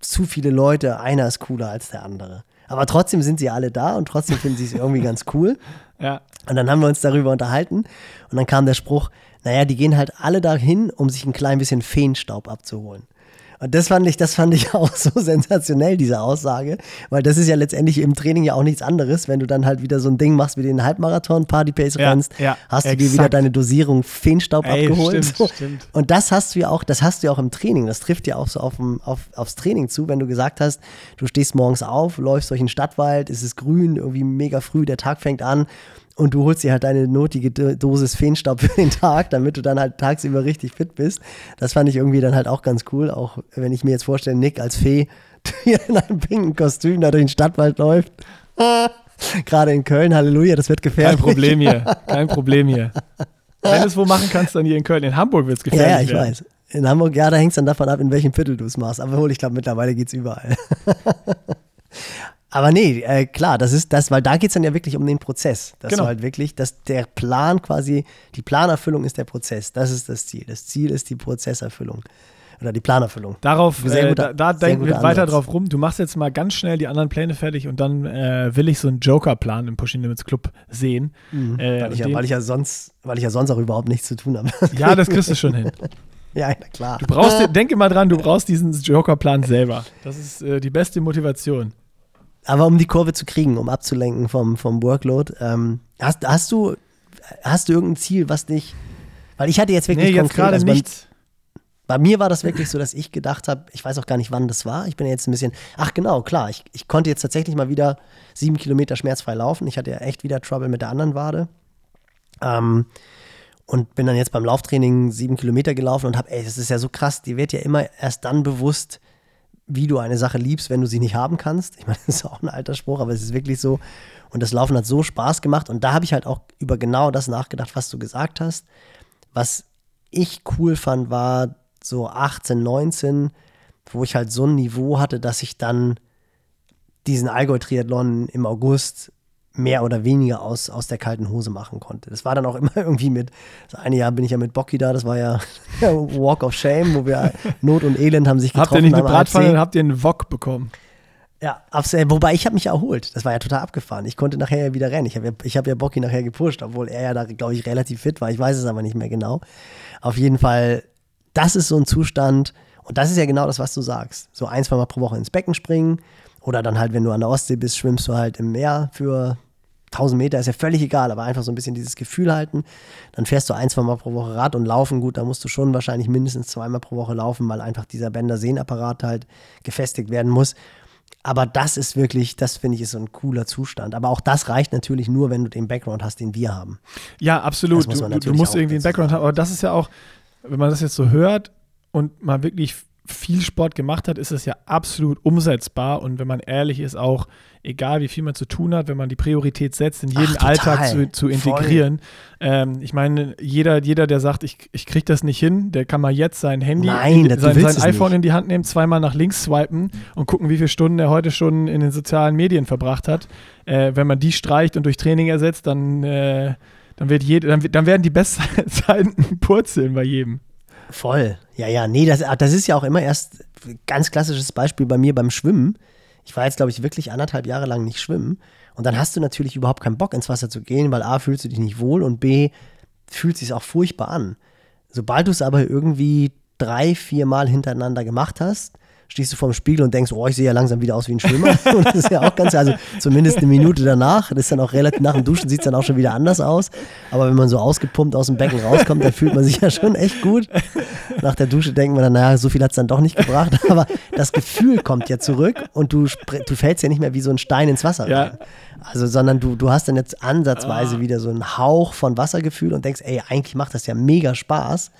[SPEAKER 2] zu viele Leute, einer ist cooler als der andere. Aber trotzdem sind sie alle da und trotzdem finden sie es irgendwie ganz cool.
[SPEAKER 1] Ja.
[SPEAKER 2] Und dann haben wir uns darüber unterhalten und dann kam der Spruch, naja, die gehen halt alle dahin, um sich ein klein bisschen Feenstaub abzuholen. Und das fand ich, das fand ich auch so sensationell, diese Aussage, weil das ist ja letztendlich im Training ja auch nichts anderes, wenn du dann halt wieder so ein Ding machst wie den Halbmarathon, Party-Pace
[SPEAKER 1] Ja,
[SPEAKER 2] rennst,
[SPEAKER 1] ja,
[SPEAKER 2] hast du
[SPEAKER 1] exakt.
[SPEAKER 2] dir wieder deine Dosierung Feenstaub
[SPEAKER 1] Ey,
[SPEAKER 2] abgeholt.
[SPEAKER 1] stimmt,
[SPEAKER 2] so.
[SPEAKER 1] stimmt.
[SPEAKER 2] Und das hast du ja auch, das hast du ja auch im Training. Das trifft ja auch so auf, auf, aufs Training zu, wenn du gesagt hast, du stehst morgens auf, läufst durch den Stadtwald, es ist grün, irgendwie mega früh, der Tag fängt an und du holst dir halt deine notige Do- Dosis Feenstaub für den Tag, damit du dann halt tagsüber richtig fit bist. Das fand ich irgendwie dann halt auch ganz cool, auch wenn ich mir jetzt vorstelle, Nick als Fee hier in einem pinken Kostüm da durch den Stadtwald läuft. Gerade in Köln, Halleluja, das wird
[SPEAKER 1] Kein
[SPEAKER 2] gefährlich.
[SPEAKER 1] Problem hier. Kein Problem hier. Wenn du es wo machen kannst, dann hier in Köln. In Hamburg wird es
[SPEAKER 2] Ja,
[SPEAKER 1] gefährlich.
[SPEAKER 2] ja, ich
[SPEAKER 1] werden.
[SPEAKER 2] weiß. In Hamburg, ja, da hängt es dann davon ab, in welchem Viertel du es machst. Aber wohl, ich glaube, mittlerweile geht es überall. Aber nee, äh, klar, das ist das, weil da geht es dann ja wirklich um den Prozess. Dass
[SPEAKER 1] Genau.
[SPEAKER 2] du halt wirklich, dass der Plan quasi, die Planerfüllung ist der Prozess. Das ist das Ziel. Das Ziel ist die Prozesserfüllung. Oder die Planerfüllung.
[SPEAKER 1] Darauf,
[SPEAKER 2] Sehr
[SPEAKER 1] äh,
[SPEAKER 2] guter-
[SPEAKER 1] da, da denken wir weiter
[SPEAKER 2] Ansatz.
[SPEAKER 1] drauf rum. Du machst jetzt mal ganz schnell die anderen Pläne fertig und dann äh, will ich so einen Joker-Plan im Pushing Limits Club sehen. Äh,
[SPEAKER 2] Mhm. weil, ich ja, weil, ich ja sonst, weil ich ja sonst auch überhaupt nichts zu tun habe.
[SPEAKER 1] ja, das kriegst du schon hin.
[SPEAKER 2] ja, klar.
[SPEAKER 1] Du brauchst, denke mal dran, du brauchst diesen Joker-Plan selber. Das ist äh, die beste Motivation.
[SPEAKER 2] Aber um die Kurve zu kriegen, um abzulenken vom, vom Workload, ähm, hast, hast, du, hast du irgendein Ziel, was dich. Weil ich hatte jetzt wirklich
[SPEAKER 1] Nee, jetzt
[SPEAKER 2] konkret,
[SPEAKER 1] gerade
[SPEAKER 2] also bei-
[SPEAKER 1] nichts.
[SPEAKER 2] Bei mir war das wirklich so, dass ich gedacht habe, ich weiß auch gar nicht, wann das war. Ich bin jetzt ein bisschen, ach genau, klar, ich, ich konnte jetzt tatsächlich mal wieder sieben Kilometer schmerzfrei laufen. Ich hatte ja echt wieder Trouble mit der anderen Wade. Ähm, und bin dann jetzt beim Lauftraining sieben Kilometer gelaufen und habe, ey, das ist ja so krass, dir wird ja immer erst dann bewusst, wie du eine Sache liebst, wenn du sie nicht haben kannst. Ich meine, das ist auch ein alter Spruch, aber es ist wirklich so. Und das Laufen hat so Spaß gemacht. Und da habe ich halt auch über genau das nachgedacht, was du gesagt hast. Was ich cool fand, war so 18, 19, wo ich halt so ein Niveau hatte, dass ich dann diesen Allgäu-Triathlon im August mehr oder weniger aus, aus der kalten Hose machen konnte. Das war dann auch immer irgendwie mit, das eine Jahr bin ich ja mit Bocki da, das war ja Walk of Shame, wo wir Not und Elend haben sich getroffen.
[SPEAKER 1] Habt ihr nicht eine Bratpfanne, dann habt ihr einen Wok bekommen.
[SPEAKER 2] Ja, wobei ich habe mich erholt. Das war ja total abgefahren. Ich konnte nachher ja wieder rennen. Ich habe ja, ich hab ja Bocki nachher gepusht, obwohl er ja da, glaube ich, relativ fit war. Ich weiß es aber nicht mehr genau. Auf jeden Fall, das ist so ein Zustand. Und das ist ja genau das, was du sagst. So ein, zwei Mal pro Woche ins Becken springen. Oder dann halt, wenn du an der Ostsee bist, schwimmst du halt im Meer für 1000 Meter. Ist ja völlig egal, aber einfach so ein bisschen dieses Gefühl halten. Dann fährst du ein, zwei Mal pro Woche Rad und laufen. Gut, da musst du schon wahrscheinlich mindestens zweimal pro Woche laufen, weil einfach dieser Bänder-Sehnapparat halt gefestigt werden muss. Aber das ist wirklich, das finde ich, ist so ein cooler Zustand. Aber auch das reicht natürlich nur, wenn du den Background hast, den wir haben.
[SPEAKER 1] Ja, absolut. Du, du, musst irgendwie einen Background haben. Aber das ist ja auch, wenn man das jetzt so hört und mal wirklich viel Sport gemacht hat, ist es ja absolut umsetzbar. Und wenn man ehrlich ist, auch egal wie viel man zu tun hat, wenn man die Priorität setzt, in jeden
[SPEAKER 2] Ach.
[SPEAKER 1] Alltag zu, zu integrieren. Ähm, ich meine, jeder, jeder, der sagt, ich, ich kriege das nicht hin, der kann mal jetzt sein Handy,
[SPEAKER 2] Nein,
[SPEAKER 1] in, sein, sein iPhone
[SPEAKER 2] nicht.
[SPEAKER 1] in die Hand nehmen, zweimal nach links swipen und gucken, wie viele Stunden er heute schon in den sozialen Medien verbracht hat. Äh, wenn man die streicht und durch Training ersetzt, dann, äh, dann, wird jede, dann, dann werden die Bestzeiten purzeln bei jedem.
[SPEAKER 2] Voll. Ja, ja, nee, das, das ist ja auch immer erst ganz klassisches Beispiel bei mir beim Schwimmen. Ich war jetzt, glaube ich, wirklich anderthalb Jahre lang nicht schwimmen. Und dann hast du natürlich überhaupt keinen Bock ins Wasser zu gehen, weil A, fühlst du dich nicht wohl und B, fühlt sich auch furchtbar an. Sobald du es aber irgendwie drei, vier Mal hintereinander gemacht hast, stehst du vorm Spiegel und denkst, oh, ich sehe ja langsam wieder aus wie ein Schwimmer. Und das ist ja auch ganz, also zumindest eine Minute danach. Das ist dann auch relativ, nach dem Duschen sieht es dann auch schon wieder anders aus. Aber wenn man so ausgepumpt aus dem Becken rauskommt, dann fühlt man sich ja schon echt gut. Nach der Dusche denkt man dann, naja, so viel hat es dann doch nicht gebracht. Aber das Gefühl kommt ja zurück und du, du fällst ja nicht mehr wie so ein Stein ins Wasser
[SPEAKER 1] Ja.
[SPEAKER 2] rein. Also, sondern du, du hast dann jetzt ansatzweise wieder so einen Hauch von Wassergefühl und denkst, ey, eigentlich macht das ja mega Spaß.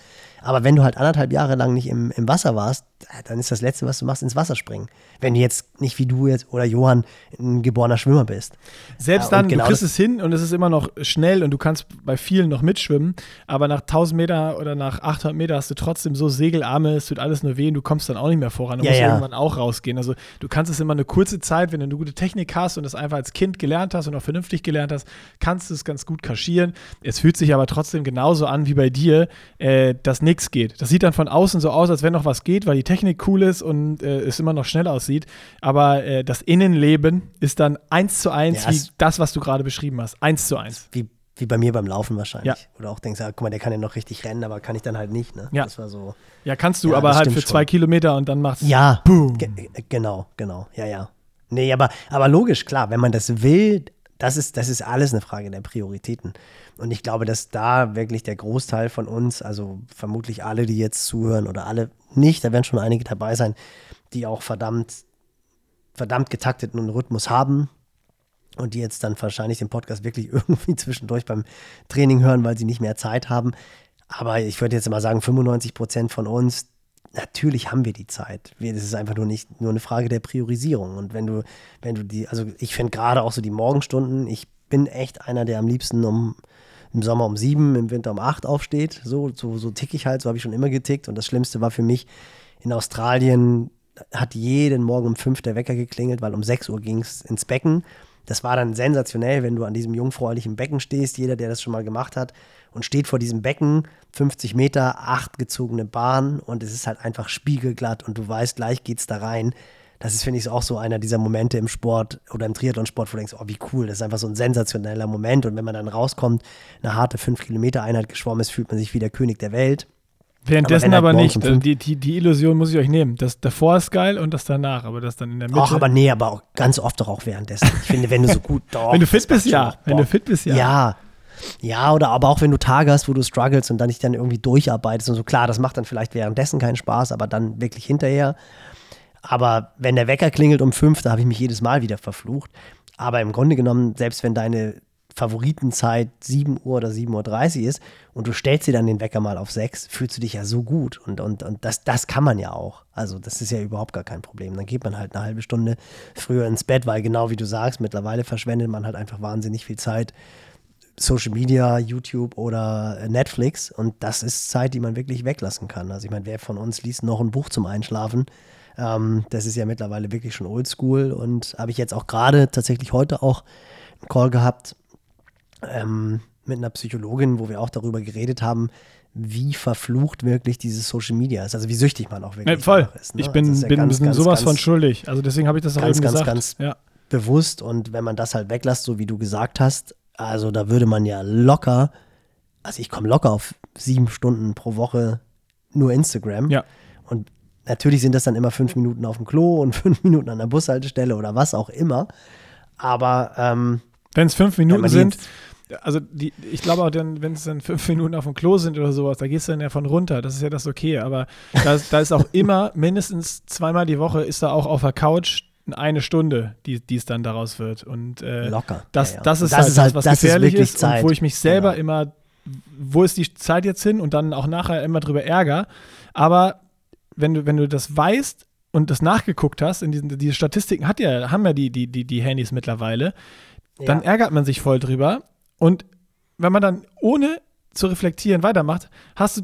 [SPEAKER 2] Aber wenn du halt anderthalb Jahre lang nicht im, im Wasser warst, dann ist das Letzte, was du machst, ins Wasser springen. Wenn du jetzt nicht wie du jetzt oder Johann ein geborener Schwimmer bist.
[SPEAKER 1] Selbst dann,
[SPEAKER 2] genau
[SPEAKER 1] du kriegst es hin und es ist immer noch schnell und du kannst bei vielen noch mitschwimmen, aber nach 1000 Meter oder nach 800 Meter hast du trotzdem so Segelarme, es tut alles nur weh und du kommst dann auch nicht mehr voran. Du
[SPEAKER 2] Ja,
[SPEAKER 1] musst
[SPEAKER 2] ja.
[SPEAKER 1] irgendwann auch rausgehen. Also du kannst es immer eine kurze Zeit, wenn du eine gute Technik hast und das einfach als Kind gelernt hast und auch vernünftig gelernt hast, kannst du es ganz gut kaschieren. Es fühlt sich aber trotzdem genauso an wie bei dir, äh, dass nichts geht. Das sieht dann von außen so aus, als wenn noch was geht, weil die Technik cool ist und äh, es immer noch schnell aussieht. Aber äh, das Innenleben ist dann eins zu eins
[SPEAKER 2] Ja,
[SPEAKER 1] wie das, was du gerade beschrieben hast. Eins zu eins.
[SPEAKER 2] Wie, Wie bei mir beim Laufen wahrscheinlich.
[SPEAKER 1] Ja.
[SPEAKER 2] Oder auch denkst, ah, guck mal, der kann ja noch richtig rennen, aber kann ich dann halt nicht. Ne?
[SPEAKER 1] Ja.
[SPEAKER 2] Das war so.
[SPEAKER 1] Ja, kannst du,
[SPEAKER 2] Ja,
[SPEAKER 1] aber halt für zwei
[SPEAKER 2] schon.
[SPEAKER 1] Kilometer und dann macht's.
[SPEAKER 2] Ja,
[SPEAKER 1] Boom.
[SPEAKER 2] ge äh, genau, genau. Ja, ja. Nee, aber, aber logisch, klar, wenn man das will, das ist, das ist alles eine Frage der Prioritäten. Und ich glaube, dass da wirklich der Großteil von uns, also vermutlich alle, die jetzt zuhören oder alle nicht, da werden schon einige dabei sein, die auch verdammt, verdammt getakteten Rhythmus haben und die jetzt dann wahrscheinlich den Podcast wirklich irgendwie zwischendurch beim Training hören, weil sie nicht mehr Zeit haben. Aber ich würde jetzt mal sagen, 95 Prozent von uns, natürlich haben wir die Zeit. Das ist einfach nur nicht nur eine Frage der Priorisierung. Und wenn du, wenn du die, also ich finde gerade auch so die Morgenstunden, ich bin echt einer, der am liebsten um im Sommer um sieben, im Winter um acht aufsteht. So, so, so tick ich halt, so habe ich schon immer getickt. Und das Schlimmste war für mich in Australien, hat jeden Morgen um fünf der Wecker geklingelt, weil um sechs Uhr ging es ins Becken. Das war dann sensationell, wenn du an diesem jungfräulichen Becken stehst. Jeder, der das schon mal gemacht hat und steht vor diesem Becken, 50 Meter, acht gezogene Bahn und es ist halt einfach spiegelglatt und du weißt, gleich geht's da rein. Das ist, finde ich, auch so einer dieser Momente im Sport oder im Triathlonsport, wo du denkst, oh, wie cool, das ist einfach so ein sensationeller Moment. Und wenn man dann rauskommt, eine harte 5-Kilometer-Einheit geschwommen ist, fühlt man sich wie der König der Welt.
[SPEAKER 1] Währenddessen
[SPEAKER 2] halt
[SPEAKER 1] aber,
[SPEAKER 2] morgens
[SPEAKER 1] nicht.
[SPEAKER 2] fünf-
[SPEAKER 1] Die, die, die Illusion muss ich euch nehmen. Das davor ist geil und das danach, aber das dann in der Mitte.
[SPEAKER 2] Ach, aber nee, aber auch ganz oft doch auch währenddessen. Ich finde, wenn du so gut doch,
[SPEAKER 1] wenn du fit bist, ja. Wenn du fit bist, ja.
[SPEAKER 2] Ja. Ja, oder aber auch wenn du Tage hast, wo du struggles und dann dich dann irgendwie durcharbeitest und so, klar, das macht dann vielleicht währenddessen keinen Spaß, aber dann wirklich hinterher. Aber wenn der Wecker klingelt um fünf, da habe ich mich jedes Mal wieder verflucht. Aber im Grunde genommen, selbst wenn deine Favoritenzeit 7 Uhr oder 7.30 Uhr ist und du stellst dir dann den Wecker mal auf 6, fühlst du dich ja so gut. Und, und, und das, das kann man ja auch. Also das ist ja überhaupt gar kein Problem. Dann geht man halt eine halbe Stunde früher ins Bett, weil genau wie du sagst, mittlerweile verschwendet man halt einfach wahnsinnig viel Zeit. Social Media, YouTube oder äh, Netflix. Und das ist Zeit, die man wirklich weglassen kann. Also ich meine, wer von uns liest noch ein Buch zum Einschlafen? Ähm, das ist ja mittlerweile wirklich schon oldschool. Und habe ich jetzt auch gerade tatsächlich heute auch einen Call gehabt ähm, mit einer Psychologin, wo wir auch darüber geredet haben, wie verflucht wirklich dieses Social Media ist. Also wie süchtig man auch wirklich
[SPEAKER 1] Ja, voll.
[SPEAKER 2] ist. ne?
[SPEAKER 1] Ich bin,
[SPEAKER 2] ist ja
[SPEAKER 1] bin
[SPEAKER 2] ganz,
[SPEAKER 1] bin
[SPEAKER 2] ganz,
[SPEAKER 1] sowas
[SPEAKER 2] ganz
[SPEAKER 1] von schuldig. Also deswegen habe ich das auch
[SPEAKER 2] ganz,
[SPEAKER 1] eben
[SPEAKER 2] ganz,
[SPEAKER 1] gesagt.
[SPEAKER 2] ganz-
[SPEAKER 1] ja.
[SPEAKER 2] bewusst und wenn man das halt weglässt, so wie du gesagt hast, also da würde man ja locker, also ich komme locker auf sieben Stunden pro Woche nur Instagram.
[SPEAKER 1] Ja.
[SPEAKER 2] Und natürlich sind das dann immer fünf Minuten auf dem Klo und fünf Minuten an der Bushaltestelle oder was auch immer. Aber ähm,
[SPEAKER 1] Wenn es fünf Minuten sind, also die, ich glaube auch, dann, wenn es dann fünf Minuten auf dem Klo sind oder sowas, da gehst du dann ja von runter. Das ist ja das okay. Aber da, ist- da ist auch immer mindestens zweimal die Woche ist da auch auf der Couch eine Stunde, die die es dann daraus wird. Und äh,
[SPEAKER 2] Locker.
[SPEAKER 1] Das,
[SPEAKER 2] Ja, ja.
[SPEAKER 1] das ist
[SPEAKER 2] das
[SPEAKER 1] halt
[SPEAKER 2] ist
[SPEAKER 1] das,
[SPEAKER 2] halt-
[SPEAKER 1] was
[SPEAKER 2] das ist
[SPEAKER 1] gefährlich ist,
[SPEAKER 2] Zeit.
[SPEAKER 1] und wo ich mich selber
[SPEAKER 2] Genau.
[SPEAKER 1] immer, wo ist die Zeit jetzt hin und dann auch nachher immer drüber ärger. Aber wenn du, wenn du das weißt und das nachgeguckt hast, in diesen, diese Statistiken hat ja, haben ja die, die, die, die Handys mittlerweile, dann
[SPEAKER 2] Ja.
[SPEAKER 1] ärgert man sich voll drüber. Und wenn man dann ohne zu reflektieren weitermacht, hast du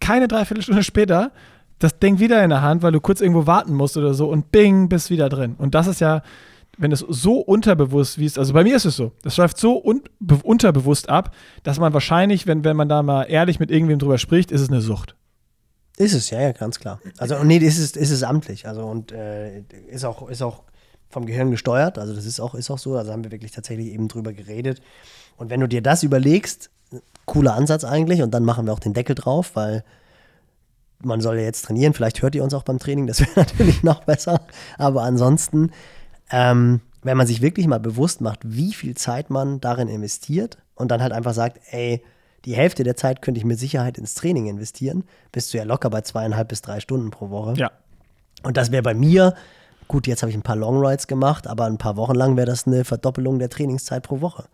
[SPEAKER 1] keine Dreiviertelstunde später das Ding wieder in der Hand, weil du kurz irgendwo warten musst oder so und bing, bist wieder drin. Und das ist ja, wenn es so unterbewusst, wie es, also bei mir ist es so, das läuft so un, be, unterbewusst ab, dass man wahrscheinlich, wenn, wenn man da mal ehrlich mit irgendwem drüber spricht, ist es eine Sucht.
[SPEAKER 2] Ist es, ja, ja, ganz klar. Also, nee, ist es, ist es amtlich. Also, und äh, ist, auch, ist auch vom Gehirn gesteuert. Also, das ist auch, ist auch so. Also, haben wir wirklich tatsächlich eben drüber geredet. Und wenn du dir das überlegst, cooler Ansatz eigentlich. Und dann machen wir auch den Deckel drauf, weil man soll ja jetzt trainieren. Vielleicht hört ihr uns auch beim Training. Das wäre natürlich noch besser. Aber ansonsten, ähm, wenn man sich wirklich mal bewusst macht, wie viel Zeit man darin investiert und dann halt einfach sagt, ey, die Hälfte der Zeit könnte ich mit Sicherheit ins Training investieren, bist du ja locker bei zweieinhalb bis drei Stunden pro Woche.
[SPEAKER 1] Ja.
[SPEAKER 2] Und das wäre bei mir, gut, jetzt habe ich ein paar Long Rides gemacht, aber ein paar Wochen lang wäre das eine Verdoppelung der Trainingszeit pro Woche.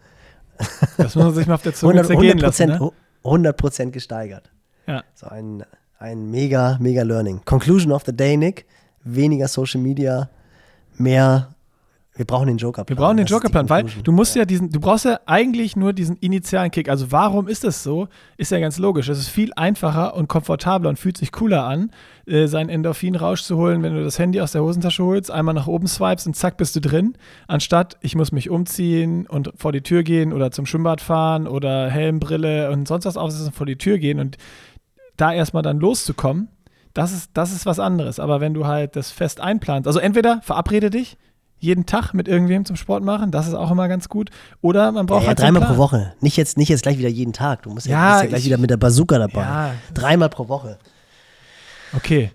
[SPEAKER 1] Das muss man sich mal auf der Zunge
[SPEAKER 2] 100
[SPEAKER 1] zergehen lassen. Ne?
[SPEAKER 2] 100 Prozent gesteigert.
[SPEAKER 1] Ja.
[SPEAKER 2] So ein, ein mega, mega Learning. Conclusion of the day, Nick. Weniger Social Media, mehr. Wir brauchen den Jokerplan.
[SPEAKER 1] Wir brauchen den Jokerplan, weil du musst ja diesen, du brauchst ja eigentlich nur diesen initialen Kick. Also warum ist das so? Ist ja ganz logisch. Es ist viel einfacher und komfortabler und fühlt sich cooler an, äh, seinen Endorphin-Rausch zu holen, wenn du das Handy aus der Hosentasche holst, einmal nach oben swipes und zack bist du drin, anstatt ich muss mich umziehen und vor die Tür gehen oder zum Schwimmbad fahren oder Helm, Brille und sonst was aufsetzen und vor die Tür gehen und da erstmal dann loszukommen. Das ist, das ist was anderes. Aber wenn du halt das fest einplanst, also entweder verabrede dich, jeden Tag mit irgendwem zum Sport machen. Das ist auch immer ganz gut. Oder man braucht
[SPEAKER 2] ja, ja,
[SPEAKER 1] halt
[SPEAKER 2] dreimal pro. Woche. Nicht jetzt, nicht jetzt gleich wieder jeden Tag. Du musst ja,
[SPEAKER 1] Ja,
[SPEAKER 2] bist ja gleich
[SPEAKER 1] ich-
[SPEAKER 2] wieder mit der Bazooka dabei.
[SPEAKER 1] Ja.
[SPEAKER 2] Dreimal pro Woche.
[SPEAKER 1] Okay.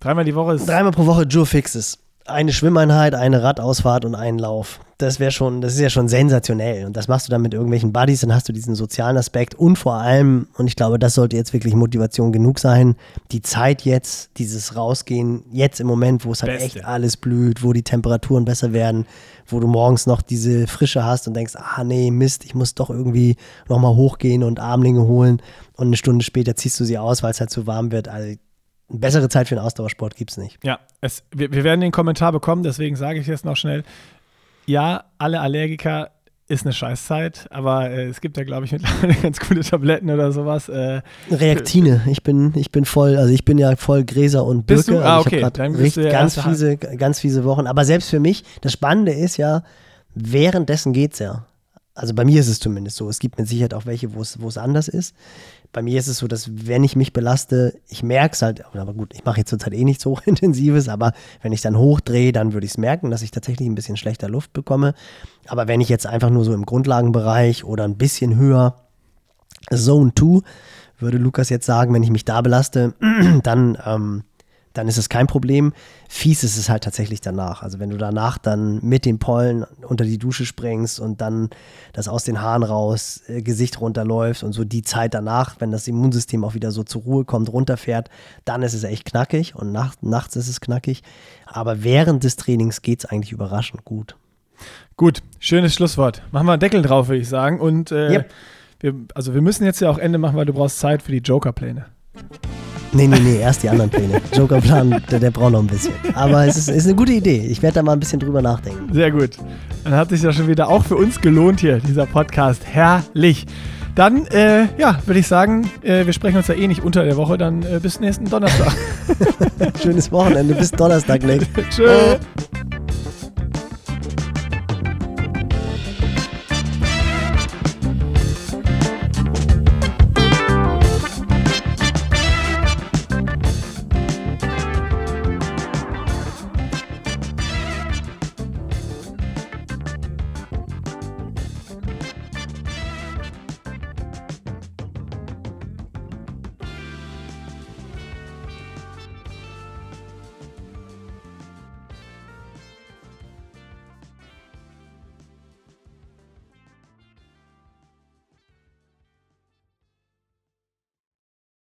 [SPEAKER 1] Dreimal die Woche ist.
[SPEAKER 2] Dreimal pro Woche Joe Fixes. Eine Schwimmeinheit, eine Radausfahrt und einen Lauf. Das wäre schon, das ist ja schon sensationell. Und das machst du dann mit irgendwelchen Buddies, dann hast du diesen sozialen Aspekt und vor allem, und ich glaube, das sollte jetzt wirklich Motivation genug sein, die Zeit jetzt, dieses Rausgehen, jetzt im Moment, wo es halt
[SPEAKER 1] Beste.
[SPEAKER 2] echt alles blüht, wo die Temperaturen besser werden, wo du morgens noch diese Frische hast und denkst, ah nee, Mist, ich muss doch irgendwie nochmal hochgehen und Armlinge holen und eine Stunde später ziehst du sie aus, weil es halt zu warm wird. Also bessere Zeit für den Ausdauersport gibt es nicht.
[SPEAKER 1] Ja, es, wir, wir werden den Kommentar bekommen, deswegen sage ich jetzt noch schnell. Ja, alle Allergiker ist eine Scheißzeit, aber äh, es gibt ja, glaube ich, mittlerweile ganz gute Tabletten oder sowas. Äh,
[SPEAKER 2] Reaktine, ich bin, ich bin voll, also ich bin ja voll Gräser und
[SPEAKER 1] Bist
[SPEAKER 2] Birke.
[SPEAKER 1] du? Ah,
[SPEAKER 2] also
[SPEAKER 1] okay,
[SPEAKER 2] ich
[SPEAKER 1] dann bist
[SPEAKER 2] richtig
[SPEAKER 1] du
[SPEAKER 2] ganz fiese, ganz fiese Wochen. Aber selbst für mich, das Spannende ist ja, währenddessen geht's ja. Also bei mir ist es zumindest so. Es gibt mit Sicherheit auch welche, es, wo es anders ist. Bei mir ist es so, dass wenn ich mich belaste, ich merke es halt, aber gut, ich mache jetzt zurzeit eh nichts hochintensives, aber wenn ich dann hochdrehe, dann würde ich es merken, dass ich tatsächlich ein bisschen schlechter Luft bekomme. Aber wenn ich jetzt einfach nur so im Grundlagenbereich oder ein bisschen höher Zone 2, würde Lukas jetzt sagen, wenn ich mich da belaste, dann, ähm, dann ist es kein Problem. Fies ist es halt tatsächlich danach. Also wenn du danach dann mit den Pollen unter die Dusche springst und dann das aus den Haaren raus, äh, Gesicht runterläuft und so die Zeit danach, wenn das Immunsystem auch wieder so zur Ruhe kommt, runterfährt, dann ist es echt knackig und nach, nachts ist es knackig. Aber während des Trainings geht es eigentlich überraschend gut.
[SPEAKER 1] gut, schönes Schlusswort. Machen wir einen Deckel drauf, würde ich sagen. Und äh,
[SPEAKER 2] Yep.
[SPEAKER 1] wir, also wir müssen jetzt ja auch Ende machen, weil du brauchst Zeit für die Joker-Pläne.
[SPEAKER 2] Nee, nee, nee, erst die anderen Pläne. Jokerplan, der, der braucht noch ein bisschen. Aber es ist, ist eine gute Idee. Ich werde da mal ein bisschen drüber nachdenken.
[SPEAKER 1] Sehr gut. Dann hat sich ja schon wieder auch für uns gelohnt hier, dieser Podcast. Herrlich. Dann, äh, ja, würde ich sagen, äh, wir sprechen uns ja eh nicht unter der Woche. Dann äh, bis nächsten Donnerstag.
[SPEAKER 2] Schönes Wochenende. Bis Donnerstag, Nick.
[SPEAKER 1] Tschö.